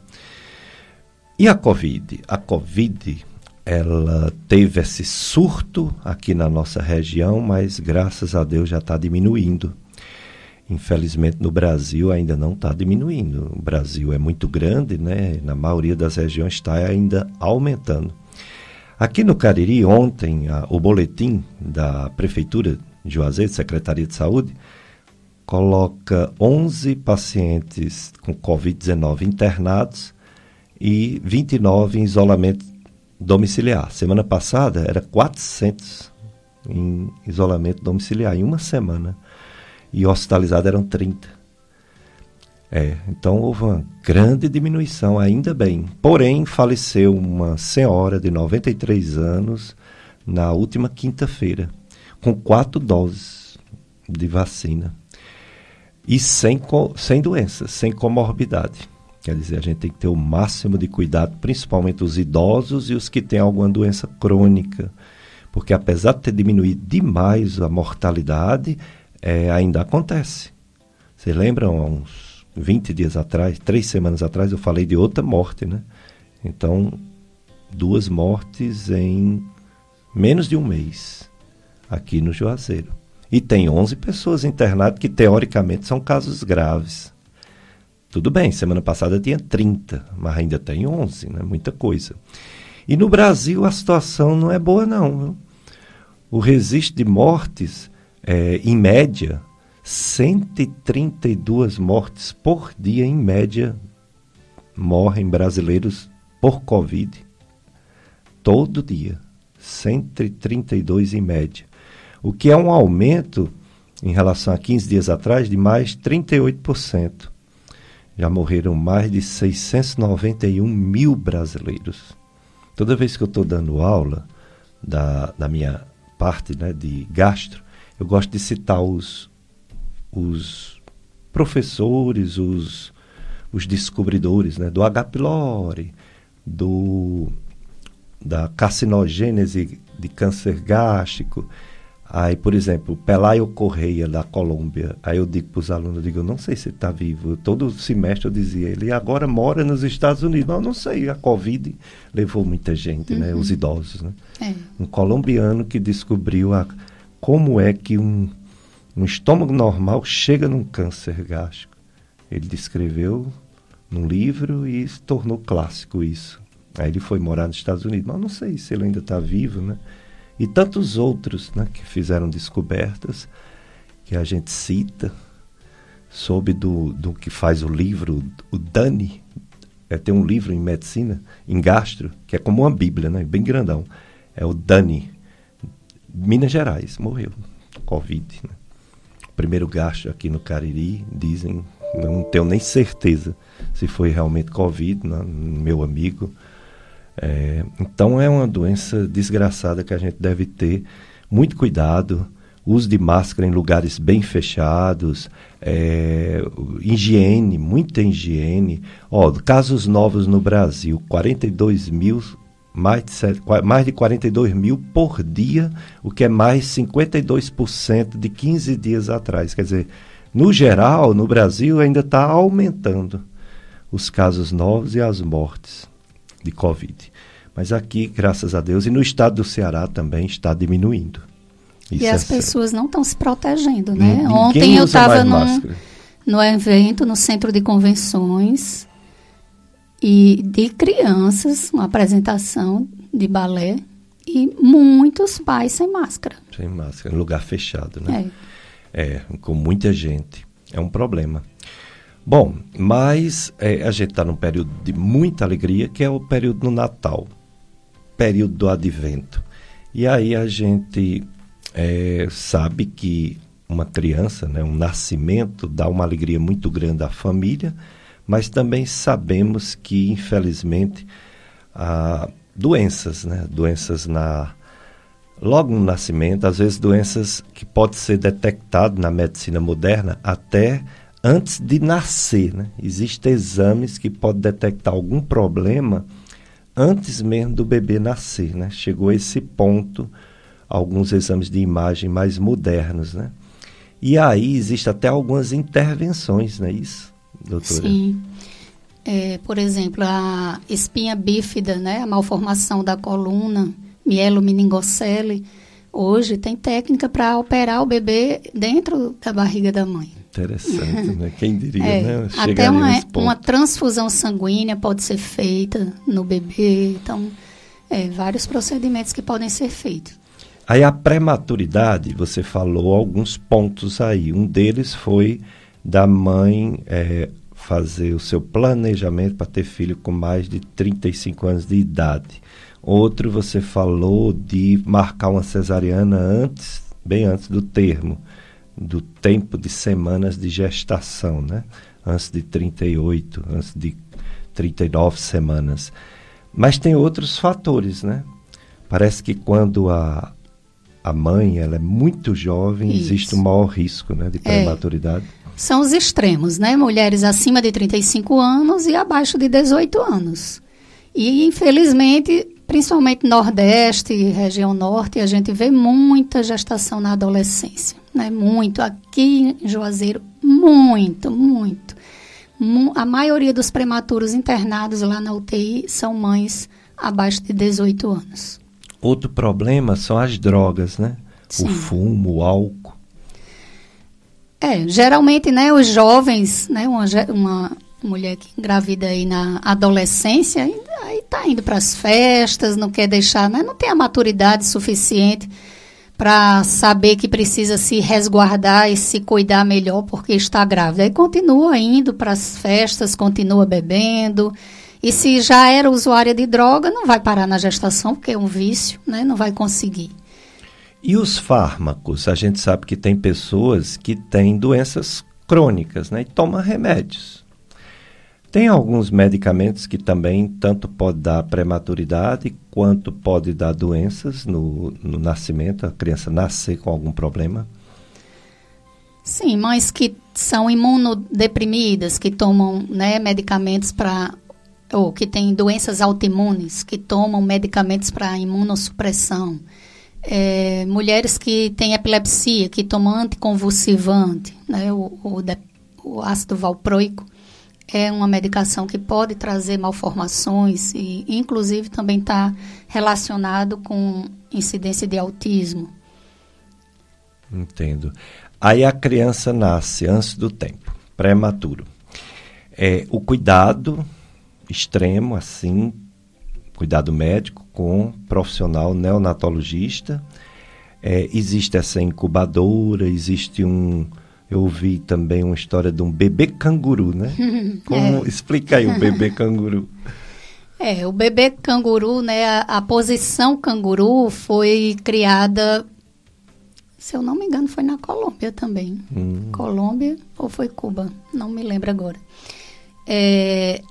E a Covid? A Covid, ela teve esse surto aqui na nossa região, mas graças a Deus já está diminuindo. Infelizmente, no Brasil ainda não está diminuindo. O Brasil é muito grande, né? Na maioria das regiões está ainda aumentando. Aqui no Cariri, ontem, a, o boletim da Prefeitura de Juazeiro, Secretaria de Saúde, coloca 11 pacientes com Covid-19 internados e 29 em isolamento domiciliar. Semana passada era 400 em isolamento domiciliar, em uma semana e hospitalizados eram 30. É, então houve uma grande diminuição, ainda bem. Porém, faleceu uma senhora de 93 anos na última quinta-feira, com quatro doses de vacina e sem, sem doença, sem comorbidade. Quer dizer, a gente tem que ter o máximo de cuidado, principalmente os idosos e os que têm alguma doença crônica. Porque apesar de ter diminuído demais a mortalidade, é, ainda acontece. Vocês lembram, há uns 20 dias atrás, três semanas atrás, eu falei de outra morte, né? Então, duas mortes em menos de um mês aqui no Juazeiro. E tem 11 pessoas internadas que, teoricamente, são casos graves. Tudo bem, semana passada tinha 30, mas ainda tem 11, né? Muita coisa. E no Brasil a situação não é boa, não. O registro de mortes é, em média, 132 mortes por dia, em média, morrem brasileiros por Covid. Todo dia. 132 em média. O que é um aumento em relação a 15 dias atrás de mais 38%. Já morreram mais de 691 mil brasileiros. Toda vez que eu estou dando aula da, da minha parte né, de gastro, eu gosto de citar os, os professores, os, os descobridores né, do H. pylori, do, da carcinogênese de câncer gástrico. Aí, por exemplo, Pelayo Correia, da Colômbia. Aí eu digo para os alunos, eu digo, eu não sei se ele está vivo. Todo semestre eu dizia, ele agora mora nos Estados Unidos. Mas eu não sei, a Covid levou muita gente, né, uhum. né? Os idosos, né? É. Um colombiano que descobriu a como é que um, um estômago normal chega num câncer gástrico. Ele descreveu num livro e se tornou clássico isso. Aí ele foi morar nos Estados Unidos, mas não sei se ele ainda está vivo, né? E tantos outros né, que fizeram descobertas que a gente cita, soube do, do que faz o livro, o Dani, é, tem um livro em medicina, em gastro, que é como uma bíblia, né? Bem grandão. É o Dani, Minas Gerais, morreu. Covid, né? Primeiro gastro aqui no Cariri, dizem, não tenho nem certeza se foi realmente Covid, né? meu amigo. É, então é uma doença desgraçada que a gente deve ter muito cuidado, uso de máscara em lugares bem fechados, é, higiene, muita higiene. Ó, casos novos no Brasil, 42 mil, mais de, mais de 42 mil por dia, o que é mais 52% de 15 dias atrás. Quer dizer, no geral, no Brasil ainda está aumentando os casos novos e as mortes de Covid. Mas aqui, graças a Deus, e no estado do Ceará também está diminuindo. Isso e é as sério. pessoas não estão se protegendo, né? Ninguém Ontem eu estava no evento, no centro de convenções, e de crianças, uma apresentação de balé, e muitos pais sem máscara. Sem máscara, em lugar fechado, né? É. é com muita gente. É um problema. Bom, mas é, a gente está num período de muita alegria, que é o período do Natal, período do Advento. E aí a gente é, sabe que uma criança, né, um nascimento, dá uma alegria muito grande à família, mas também sabemos que, infelizmente, há doenças, né, doenças na logo no nascimento, às vezes doenças que pode ser detectado na medicina moderna até antes de nascer, né? Existem exames que podem detectar algum problema antes mesmo do bebê nascer, né? Chegou a esse ponto alguns exames de imagem mais modernos, né? E aí existe até algumas intervenções, não é isso, doutora? Sim. É, por exemplo, a espinha bífida, né? A malformação da coluna, mielomeningocele, hoje tem técnica para operar o bebê dentro da barriga da mãe. Interessante, né? Quem diria, é, né? até uma, uma transfusão sanguínea pode ser feita no bebê, então, é, vários procedimentos que podem ser feitos. Aí a prematuridade, você falou alguns pontos aí. Um deles foi da mãe é, fazer o seu planejamento para ter filho com mais de 35 anos de idade. Outro, você falou de marcar uma cesariana antes, bem antes do termo, do tempo de semanas de gestação, né? Antes de 38, antes de 39 semanas. Mas tem outros fatores, né? Parece que quando a, a mãe ela é muito jovem, Isso. existe um maior risco né, de é. prematuridade. É. São os extremos, né? Mulheres acima de 35 anos e abaixo de 18 anos. E, infelizmente, principalmente Nordeste e região Norte, a gente vê muita gestação na adolescência. Né? Muito. Aqui em Juazeiro, muito, muito. A maioria dos prematuros internados lá na UTI são mães abaixo de 18 anos. Outro problema são as drogas, né? Sim. O fumo, o álcool. É, geralmente, né, os jovens, né, uma, uma mulher que engravida aí na adolescência, aí tá indo para as festas, não quer deixar, né, não tem a maturidade suficiente para saber que precisa se resguardar e se cuidar melhor porque está grávida. Aí continua indo para as festas, continua bebendo, e se já era usuária de droga, não vai parar na gestação, porque é um vício, né? não vai conseguir. E os fármacos? A gente sabe que tem pessoas que têm doenças crônicas né? e tomam remédios. Tem alguns medicamentos que também tanto pode dar prematuridade quanto pode dar doenças no, no nascimento, a criança nascer com algum problema. Sim, mas que são imunodeprimidas, que tomam né, medicamentos para ou que têm doenças autoimunes, que tomam medicamentos para imunossupressão, é, mulheres que têm epilepsia, que tomam anticonvulsivante, né, o, o, o, ácido valproico, é uma medicação que pode trazer malformações e, inclusive, também está relacionado com incidência de autismo. Entendo. Aí a criança nasce antes do tempo, prematuro. É, o cuidado extremo, assim, cuidado médico com profissional neonatologista. É, existe essa incubadora, existe um Eu ouvi também uma história de um bebê canguru, né? Como, é. Explica aí o bebê canguru. É, o bebê canguru, né, a, a, posição canguru foi criada, se eu não me engano, foi na Colômbia também. Hum. Colômbia ou foi Cuba? Não me lembro agora. É,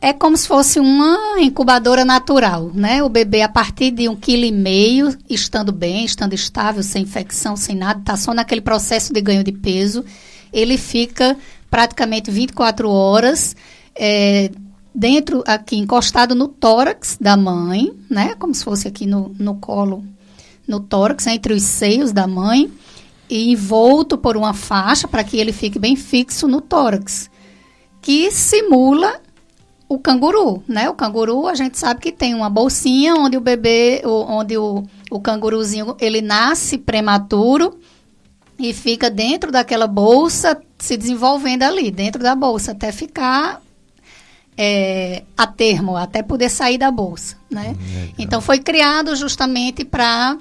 é como se fosse uma incubadora natural, né? O bebê, a partir de um quilo e meio, estando bem, estando estável, sem infecção, sem nada, está só naquele processo de ganho de peso, ele fica praticamente 24 horas é, dentro, aqui, encostado no tórax da mãe, né? Como se fosse aqui no, no colo, no tórax, entre os seios da mãe, e envolto por uma faixa para que ele fique bem fixo no tórax, que simula o canguru, né? O canguru, a gente sabe que tem uma bolsinha onde o bebê, onde o, o canguruzinho, ele nasce prematuro e fica dentro daquela bolsa, se desenvolvendo ali, dentro da bolsa, até ficar é, a termo, até poder sair da bolsa, né? Hum, então foi criado justamente para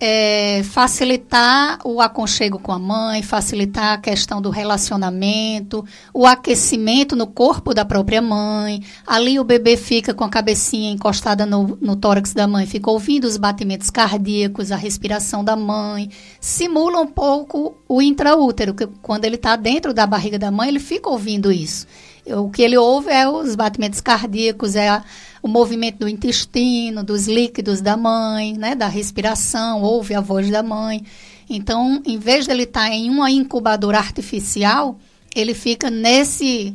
é, facilitar o aconchego com a mãe, facilitar a questão do relacionamento, o aquecimento no corpo da própria mãe. Ali o bebê fica com a cabecinha encostada no, no tórax da mãe, fica ouvindo os batimentos cardíacos, a respiração da mãe. Simula um pouco o intraútero, que quando ele está dentro da barriga da mãe, ele fica ouvindo isso. O que ele ouve é os batimentos cardíacos, é a, o movimento do intestino, dos líquidos da mãe, né, da respiração, ouve a voz da mãe. Então, em vez de ele estar em uma incubadora artificial, ele fica nesse,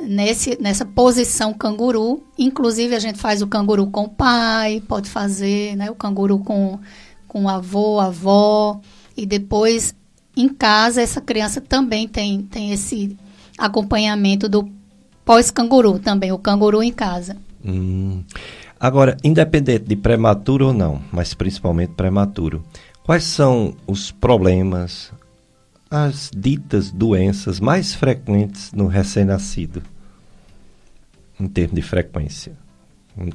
nesse, nessa posição canguru. Inclusive, a gente faz o canguru com o pai, pode fazer né, o canguru com, com o avô, avó. E depois, em casa, essa criança também tem, tem esse acompanhamento do pós-canguru também, o canguru em casa. Hum. Agora, independente de prematuro ou não, mas principalmente prematuro, quais são os problemas, as ditas doenças mais frequentes no recém-nascido, em termos de frequência?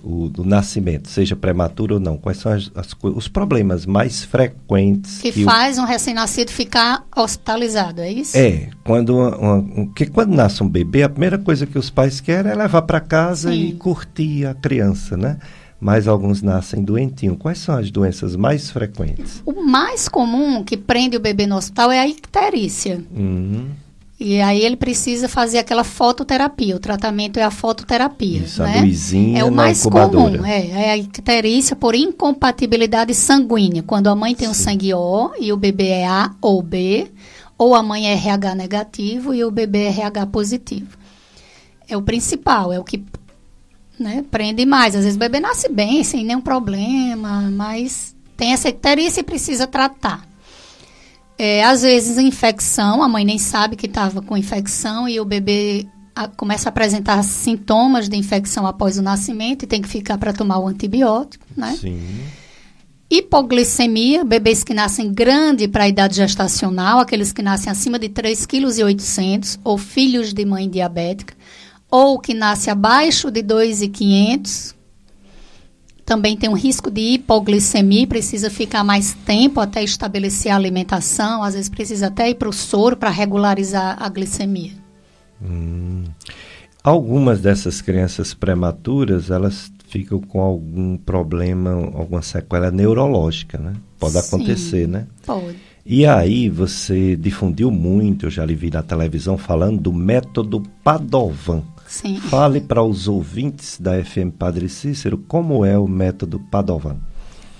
O, do nascimento, seja prematuro ou não? Quais são as, as, os problemas mais frequentes que, que faz o... um recém-nascido ficar hospitalizado, é isso? É, quando uma, uma, um, que quando nasce um bebê, a primeira coisa que os pais querem é levar para casa Sim. e curtir a criança, né? Mas alguns nascem doentinhos. Quais são as doenças mais frequentes? O mais comum que prende o bebê no hospital é a icterícia. Uhum. E aí ele precisa fazer aquela fototerapia. O tratamento é a fototerapia. Isso, né? a luzinha é o mais comum. É, é a icterícia por incompatibilidade sanguínea. Quando a mãe tem o sangue O e o bebê é A ou B, ou a mãe é RH negativo e o bebê é RH positivo. É o principal, é o que né, prende mais. Às vezes o bebê nasce bem, sem nenhum problema, mas tem essa icterícia e precisa tratar. É, às vezes, infecção, a mãe nem sabe que estava com infecção e o bebê a, começa a apresentar sintomas de infecção após o nascimento e tem que ficar para tomar o antibiótico, né? Sim. Hipoglicemia, bebês que nascem grande para a idade gestacional, aqueles que nascem acima de 3,8 kg, ou filhos de mãe diabética, ou que nasce abaixo de 2,500 também tem um risco de hipoglicemia, precisa ficar mais tempo até estabelecer a alimentação, às vezes precisa até ir para o soro para regularizar a glicemia. Hum. Algumas dessas crianças prematuras, elas ficam com algum problema, alguma sequela neurológica, né? Pode Sim, acontecer, né? Pode. E aí você difundiu muito, eu já lhe vi na televisão falando do método Padovan. Sim. Fale para os ouvintes da FM Padre Cícero como é o método Padovan.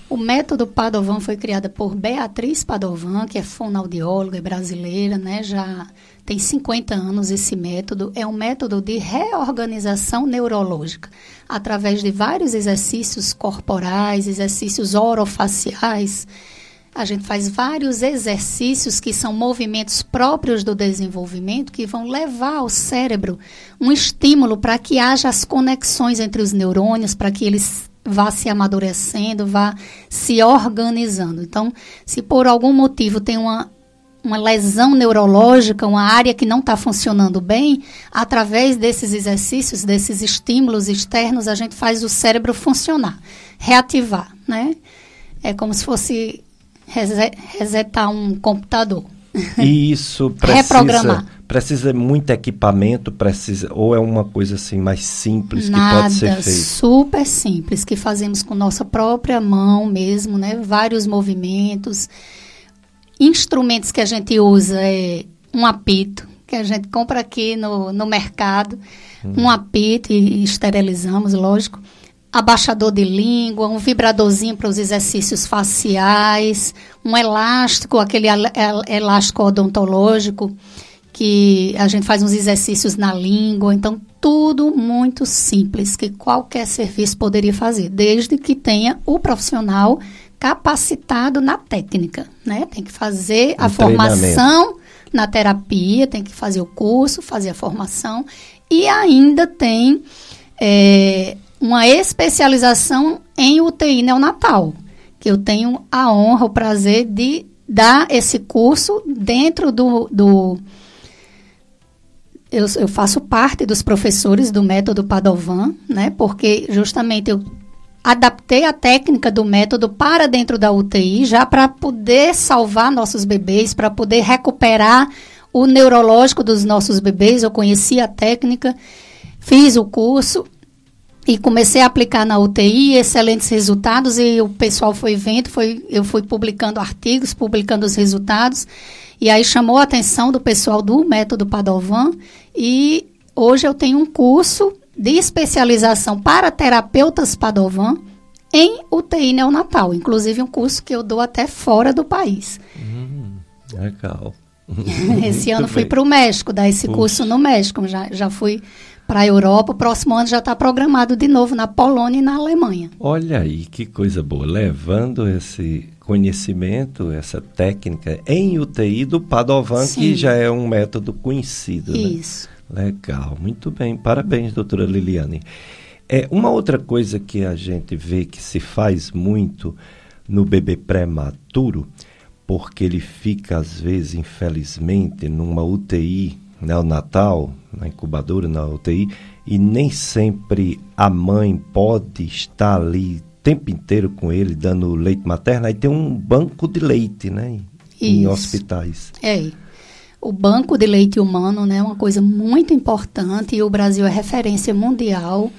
O método Padovan foi criado por Beatriz Padovan, que é fonoaudióloga e brasileira, né? Já tem 50 anos esse método. É um método de reorganização neurológica, através de vários exercícios corporais, exercícios orofaciais, a gente faz vários exercícios que são movimentos próprios do desenvolvimento que vão levar ao cérebro um estímulo para que haja as conexões entre os neurônios, para que eles vá se amadurecendo, vá se organizando. Então, se por algum motivo tem uma, uma lesão neurológica, uma área que não está funcionando bem, através desses exercícios, desses estímulos externos, a gente faz o cérebro funcionar, reativar, né? É como se fosse resetar um computador. E isso precisa, precisa muito equipamento, precisa ou é uma coisa assim mais simples Nada, que pode ser feito? super simples, que fazemos com nossa própria mão mesmo, né? Vários movimentos. Instrumentos que a gente usa é um apito, que a gente compra aqui no, no mercado, hum. um apito e esterilizamos, lógico abaixador de língua, um vibradorzinho para os exercícios faciais, um elástico, aquele elástico odontológico, que a gente faz uns exercícios na língua. Então, tudo muito simples, que qualquer serviço poderia fazer, desde que tenha o profissional capacitado na técnica, né? Tem que fazer um a formação na terapia, tem que fazer o curso, fazer a formação e ainda tem é, uma especialização em UTI neonatal, que eu tenho a honra, o prazer de dar esse curso dentro do. do eu, eu faço parte dos professores do método Padovan, né? Porque justamente eu adaptei a técnica do método para dentro da UTI, já para poder salvar nossos bebês, para poder recuperar o neurológico dos nossos bebês. Eu conheci a técnica, fiz o curso e comecei a aplicar na UTI, excelentes resultados, e o pessoal foi vendo, foi, eu fui publicando artigos, publicando os resultados, e aí chamou a atenção do pessoal do método Padovan, e hoje eu tenho um curso de especialização para terapeutas Padovan em UTI neonatal, inclusive um curso que eu dou até fora do país. Hum, legal. Esse ano fui para o México, dar esse Puxa. curso no México, já, já fui para a Europa. O próximo ano já está programado de novo na Polônia e na Alemanha. Olha aí que coisa boa, levando esse conhecimento, essa técnica em UTI do Padovan, Sim. que já é um método conhecido. Né? Isso. Né? Legal, muito bem. Parabéns, doutora Liliane. É, uma outra coisa que a gente vê que se faz muito no bebê prematuro, porque ele fica, às vezes, infelizmente, numa UTI neonatal, na incubadora, na UTI, e nem sempre a mãe pode estar ali o tempo inteiro com ele, dando leite materno. Aí tem um banco de leite, né? Em Isso. hospitais. É. O banco de leite humano né, é uma coisa muito importante e o Brasil é referência mundial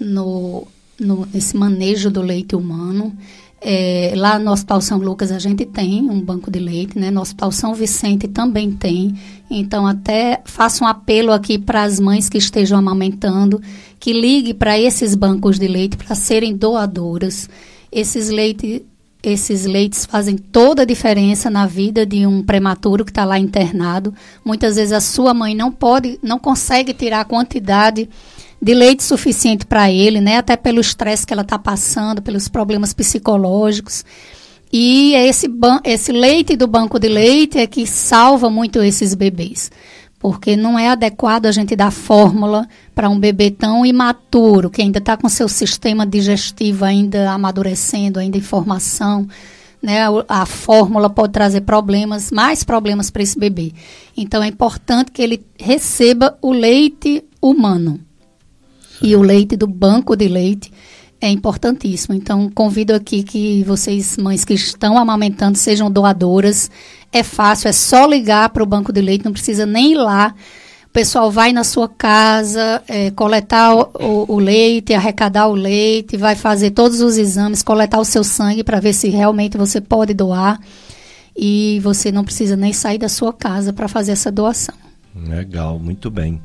no, no, nesse manejo do leite humano. É, lá no Hospital São Lucas a gente tem um banco de leite, né? No Hospital São Vicente também tem. Então, até faço um apelo aqui para as mães que estejam amamentando, que ligue para esses bancos de leite para serem doadoras. Esses, leite, esses leites fazem toda a diferença na vida de um prematuro que está lá internado. Muitas vezes a sua mãe não pode, não consegue tirar a quantidade de leite suficiente para ele, né? Até pelo estresse que ela está passando, pelos problemas psicológicos. E é esse, esse leite do banco de leite é que salva muito esses bebês. Porque não é adequado a gente dar fórmula para um bebê tão imaturo, que ainda está com seu sistema digestivo ainda amadurecendo, ainda em formação. Né? A, a fórmula pode trazer problemas, mais problemas para esse bebê. Então é importante que ele receba o leite humano. E o leite do banco de leite é importantíssimo. Então, convido aqui que vocês, mães que estão amamentando, sejam doadoras. É fácil, é só ligar para o banco de leite, não precisa nem ir lá. O pessoal vai na sua casa, é, coletar o, o, o, leite, arrecadar o leite, vai fazer todos os exames, coletar o seu sangue para ver se realmente você pode doar. E você não precisa nem sair da sua casa para fazer essa doação. Legal, muito bem.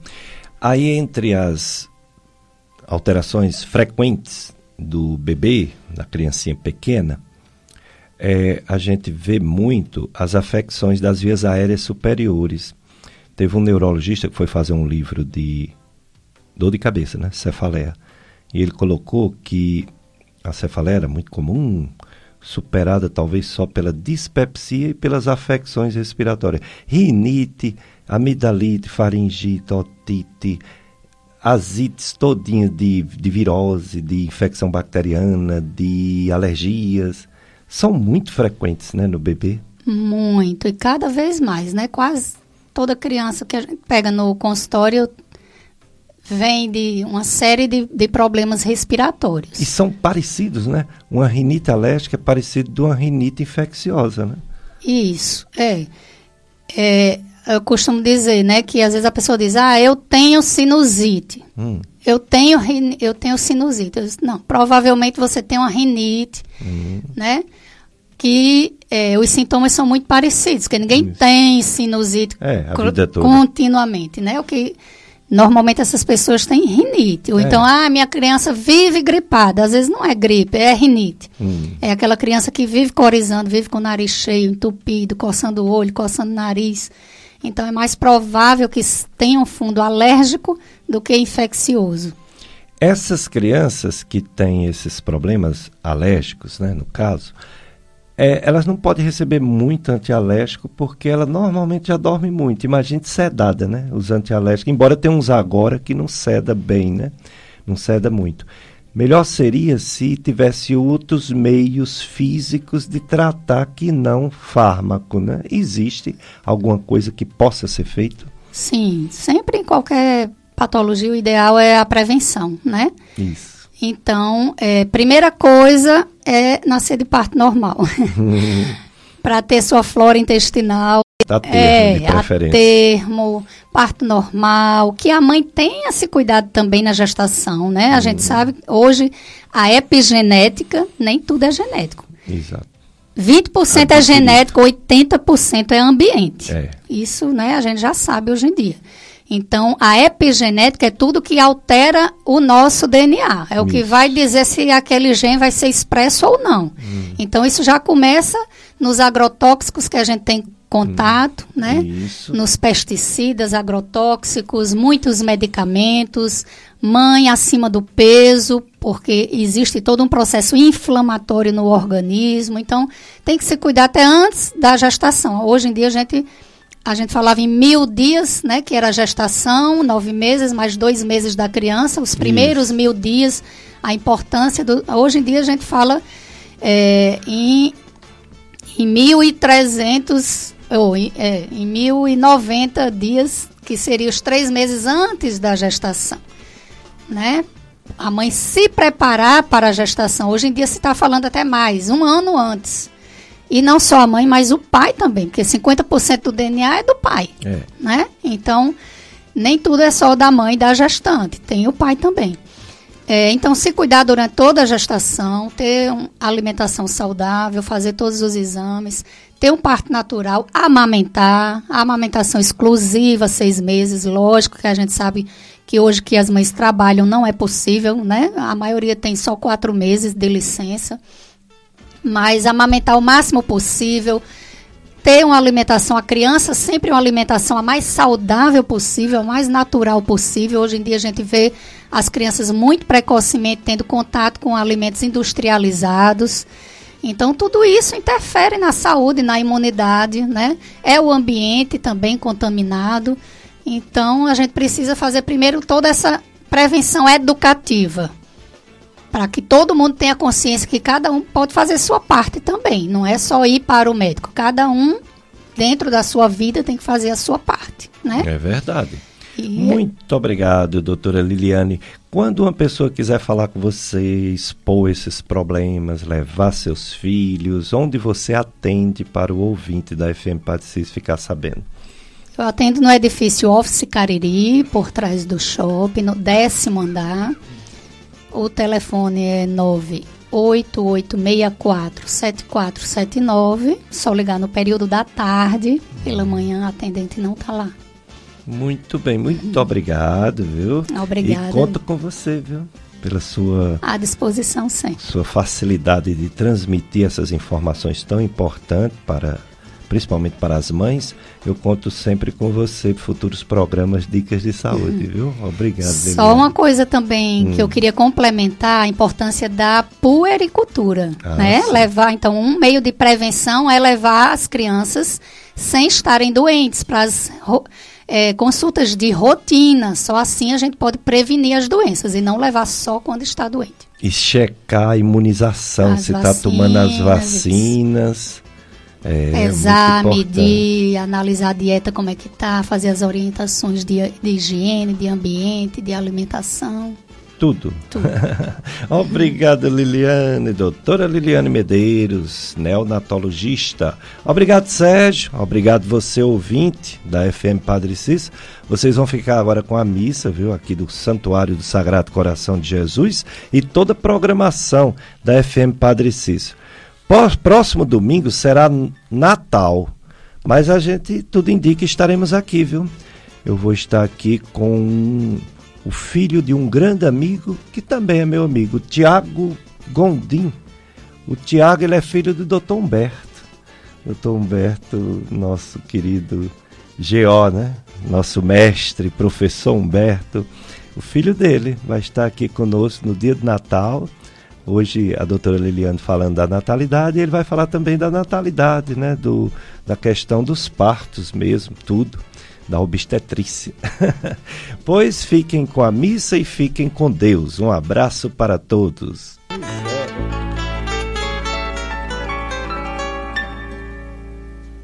Aí, entre as alterações frequentes do bebê, da criancinha pequena, é, a gente vê muito as afecções das vias aéreas superiores. Teve um neurologista que foi fazer um livro de dor de cabeça, né? Cefaleia. E ele colocou que a cefaleia era muito comum, superada talvez só pela dispepsia e pelas afecções respiratórias. Rinite, amidalite, faringite, otite, as ites todinhas de, de virose, de infecção bacteriana, de alergias, são muito frequentes né, no bebê. Muito, e cada vez mais, né? Quase toda criança que a gente pega no consultório vem de uma série de, de problemas respiratórios. E são parecidos, né? Uma rinite alérgica é parecida de uma rinite infecciosa, né? Isso, é. É, eu costumo dizer, né, que às vezes a pessoa diz, ah, eu tenho sinusite. Hum. Eu tenho, eu tenho sinusite. Eu disse, não, provavelmente você tem uma rinite, hum. né? Que é, os sintomas são muito parecidos, porque ninguém Isso. tem sinusite é, continuamente, né? O que normalmente essas pessoas têm rinite. Ou é. então, ah, minha criança vive gripada. Às vezes não é gripe, é rinite. Hum. É aquela criança que vive corizando, vive com o nariz cheio, entupido, coçando o olho, coçando o nariz. Então é mais provável que tenha um fundo alérgico do que infeccioso. Essas crianças que têm esses problemas alérgicos, né, no caso, é, elas não podem receber muito antialérgico porque ela normalmente já dorme muito. Imagine sedada, né? Os antialérgicos, embora tenha uns agora que não ceda bem, né? Não ceda muito. Melhor seria se tivesse outros meios físicos de tratar que não fármaco, né? Existe alguma coisa que possa ser feito? Sim, sempre em qualquer patologia o ideal é a prevenção, né? Isso. Então, é, primeira coisa é nascer de parto normal. Para ter sua flora intestinal a termo, é, de preferência. Termo, parto normal, que a mãe tenha esse cuidado também na gestação, né? A hum. gente sabe, hoje, a epigenética, nem tudo é genético. Exato. 20% é genético, 80% é ambiente. É. Isso, né, a gente já sabe hoje em dia. Então, a epigenética é tudo que altera o nosso DNA. É isso. o que vai dizer se aquele gene vai ser expresso ou não. Hum. Então, isso já começa nos agrotóxicos que a gente tem contato, hum, né? Isso. Nos pesticidas, agrotóxicos, muitos medicamentos, mãe acima do peso, porque existe todo um processo inflamatório no organismo. Então, tem que se cuidar até antes da gestação. Hoje em dia a gente a gente falava em mil dias, né? Que era a gestação, nove meses mais dois meses da criança, os primeiros Isso. mil dias, a importância do. Hoje em dia a gente fala é, em em 1.300 ou é, em 1090 dias, que seria os três meses antes da gestação, né? A mãe se preparar para a gestação. Hoje em dia se está falando até mais, um ano antes. E não só a mãe, mas o pai também, porque 50% do DNA é do pai, é. né? Então, nem tudo é só da mãe e da gestante, tem o pai também. É, então, se cuidar durante toda a gestação, ter uma alimentação saudável, fazer todos os exames, ter um parto natural, amamentar, amamentação exclusiva, seis meses, lógico que a gente sabe que hoje que as mães trabalham não é possível, né? A maioria tem só quatro meses de licença, mas amamentar o máximo possível, ter uma alimentação, a criança sempre uma alimentação a mais saudável possível, a mais natural possível. Hoje em dia a gente vê as crianças muito precocemente tendo contato com alimentos industrializados. Então, tudo isso interfere na saúde, na imunidade, né? É o ambiente também contaminado. Então, a gente precisa fazer primeiro toda essa prevenção educativa, para que todo mundo tenha consciência que cada um pode fazer sua parte também. Não é só ir para o médico. Cada um, dentro da sua vida, tem que fazer a sua parte, né? É verdade. E... Muito obrigado, doutora Liliane. Quando uma pessoa quiser falar com você, expor esses problemas, levar seus filhos, onde você atende para o ouvinte da FM Patricis ficar sabendo? Eu atendo no edifício Office Cariri, por trás do shopping, no décimo andar. O telefone é 988647479. Só ligar no período da tarde. Pela manhã a atendente não está lá. Muito bem, muito obrigado, viu? Obrigada. E conto com você, viu? Pela sua. À disposição, sim. Sua facilidade de transmitir essas informações tão importantes para principalmente para as mães, eu conto sempre com você para futuros programas Dicas de Saúde, viu? Obrigado. Só Liliane. uma coisa também hum. que eu queria complementar, a importância da puericultura, ah, né? Sim. Levar, então, um meio de prevenção é levar as crianças sem estarem doentes para as é, consultas de rotina. Só assim a gente pode prevenir as doenças e não levar só quando está doente. E checar a imunização, as se está tomando as vacinas. É, Pesar, medir, analisar a dieta, como é que tá, fazer as orientações de, de higiene, de ambiente, de alimentação. tudo. Tudo. Obrigado, Liliane, doutora Liliane Medeiros, neonatologista. Obrigado, Sérgio. Obrigado você, ouvinte da FM Padre Cis. Vocês vão ficar agora com a missa, viu, aqui do Santuário do Sagrado Coração de Jesus e toda a programação da FM Padre Cis. Próximo domingo será Natal, mas a gente tudo indica estaremos aqui, viu? Eu vou estar aqui com o filho de um grande amigo, que também é meu amigo, Tiago Gondim. O Tiago ele é filho do Dr. Humberto. Dr. Humberto, nosso querido GO, né? Nosso mestre, professor Humberto. O filho dele vai estar aqui conosco no dia de Natal. Hoje a doutora Liliane falando da natalidade, ele vai falar também da natalidade, né? Do, da questão dos partos mesmo, tudo da obstetrícia. pois fiquem com a missa e fiquem com Deus. Um abraço para todos.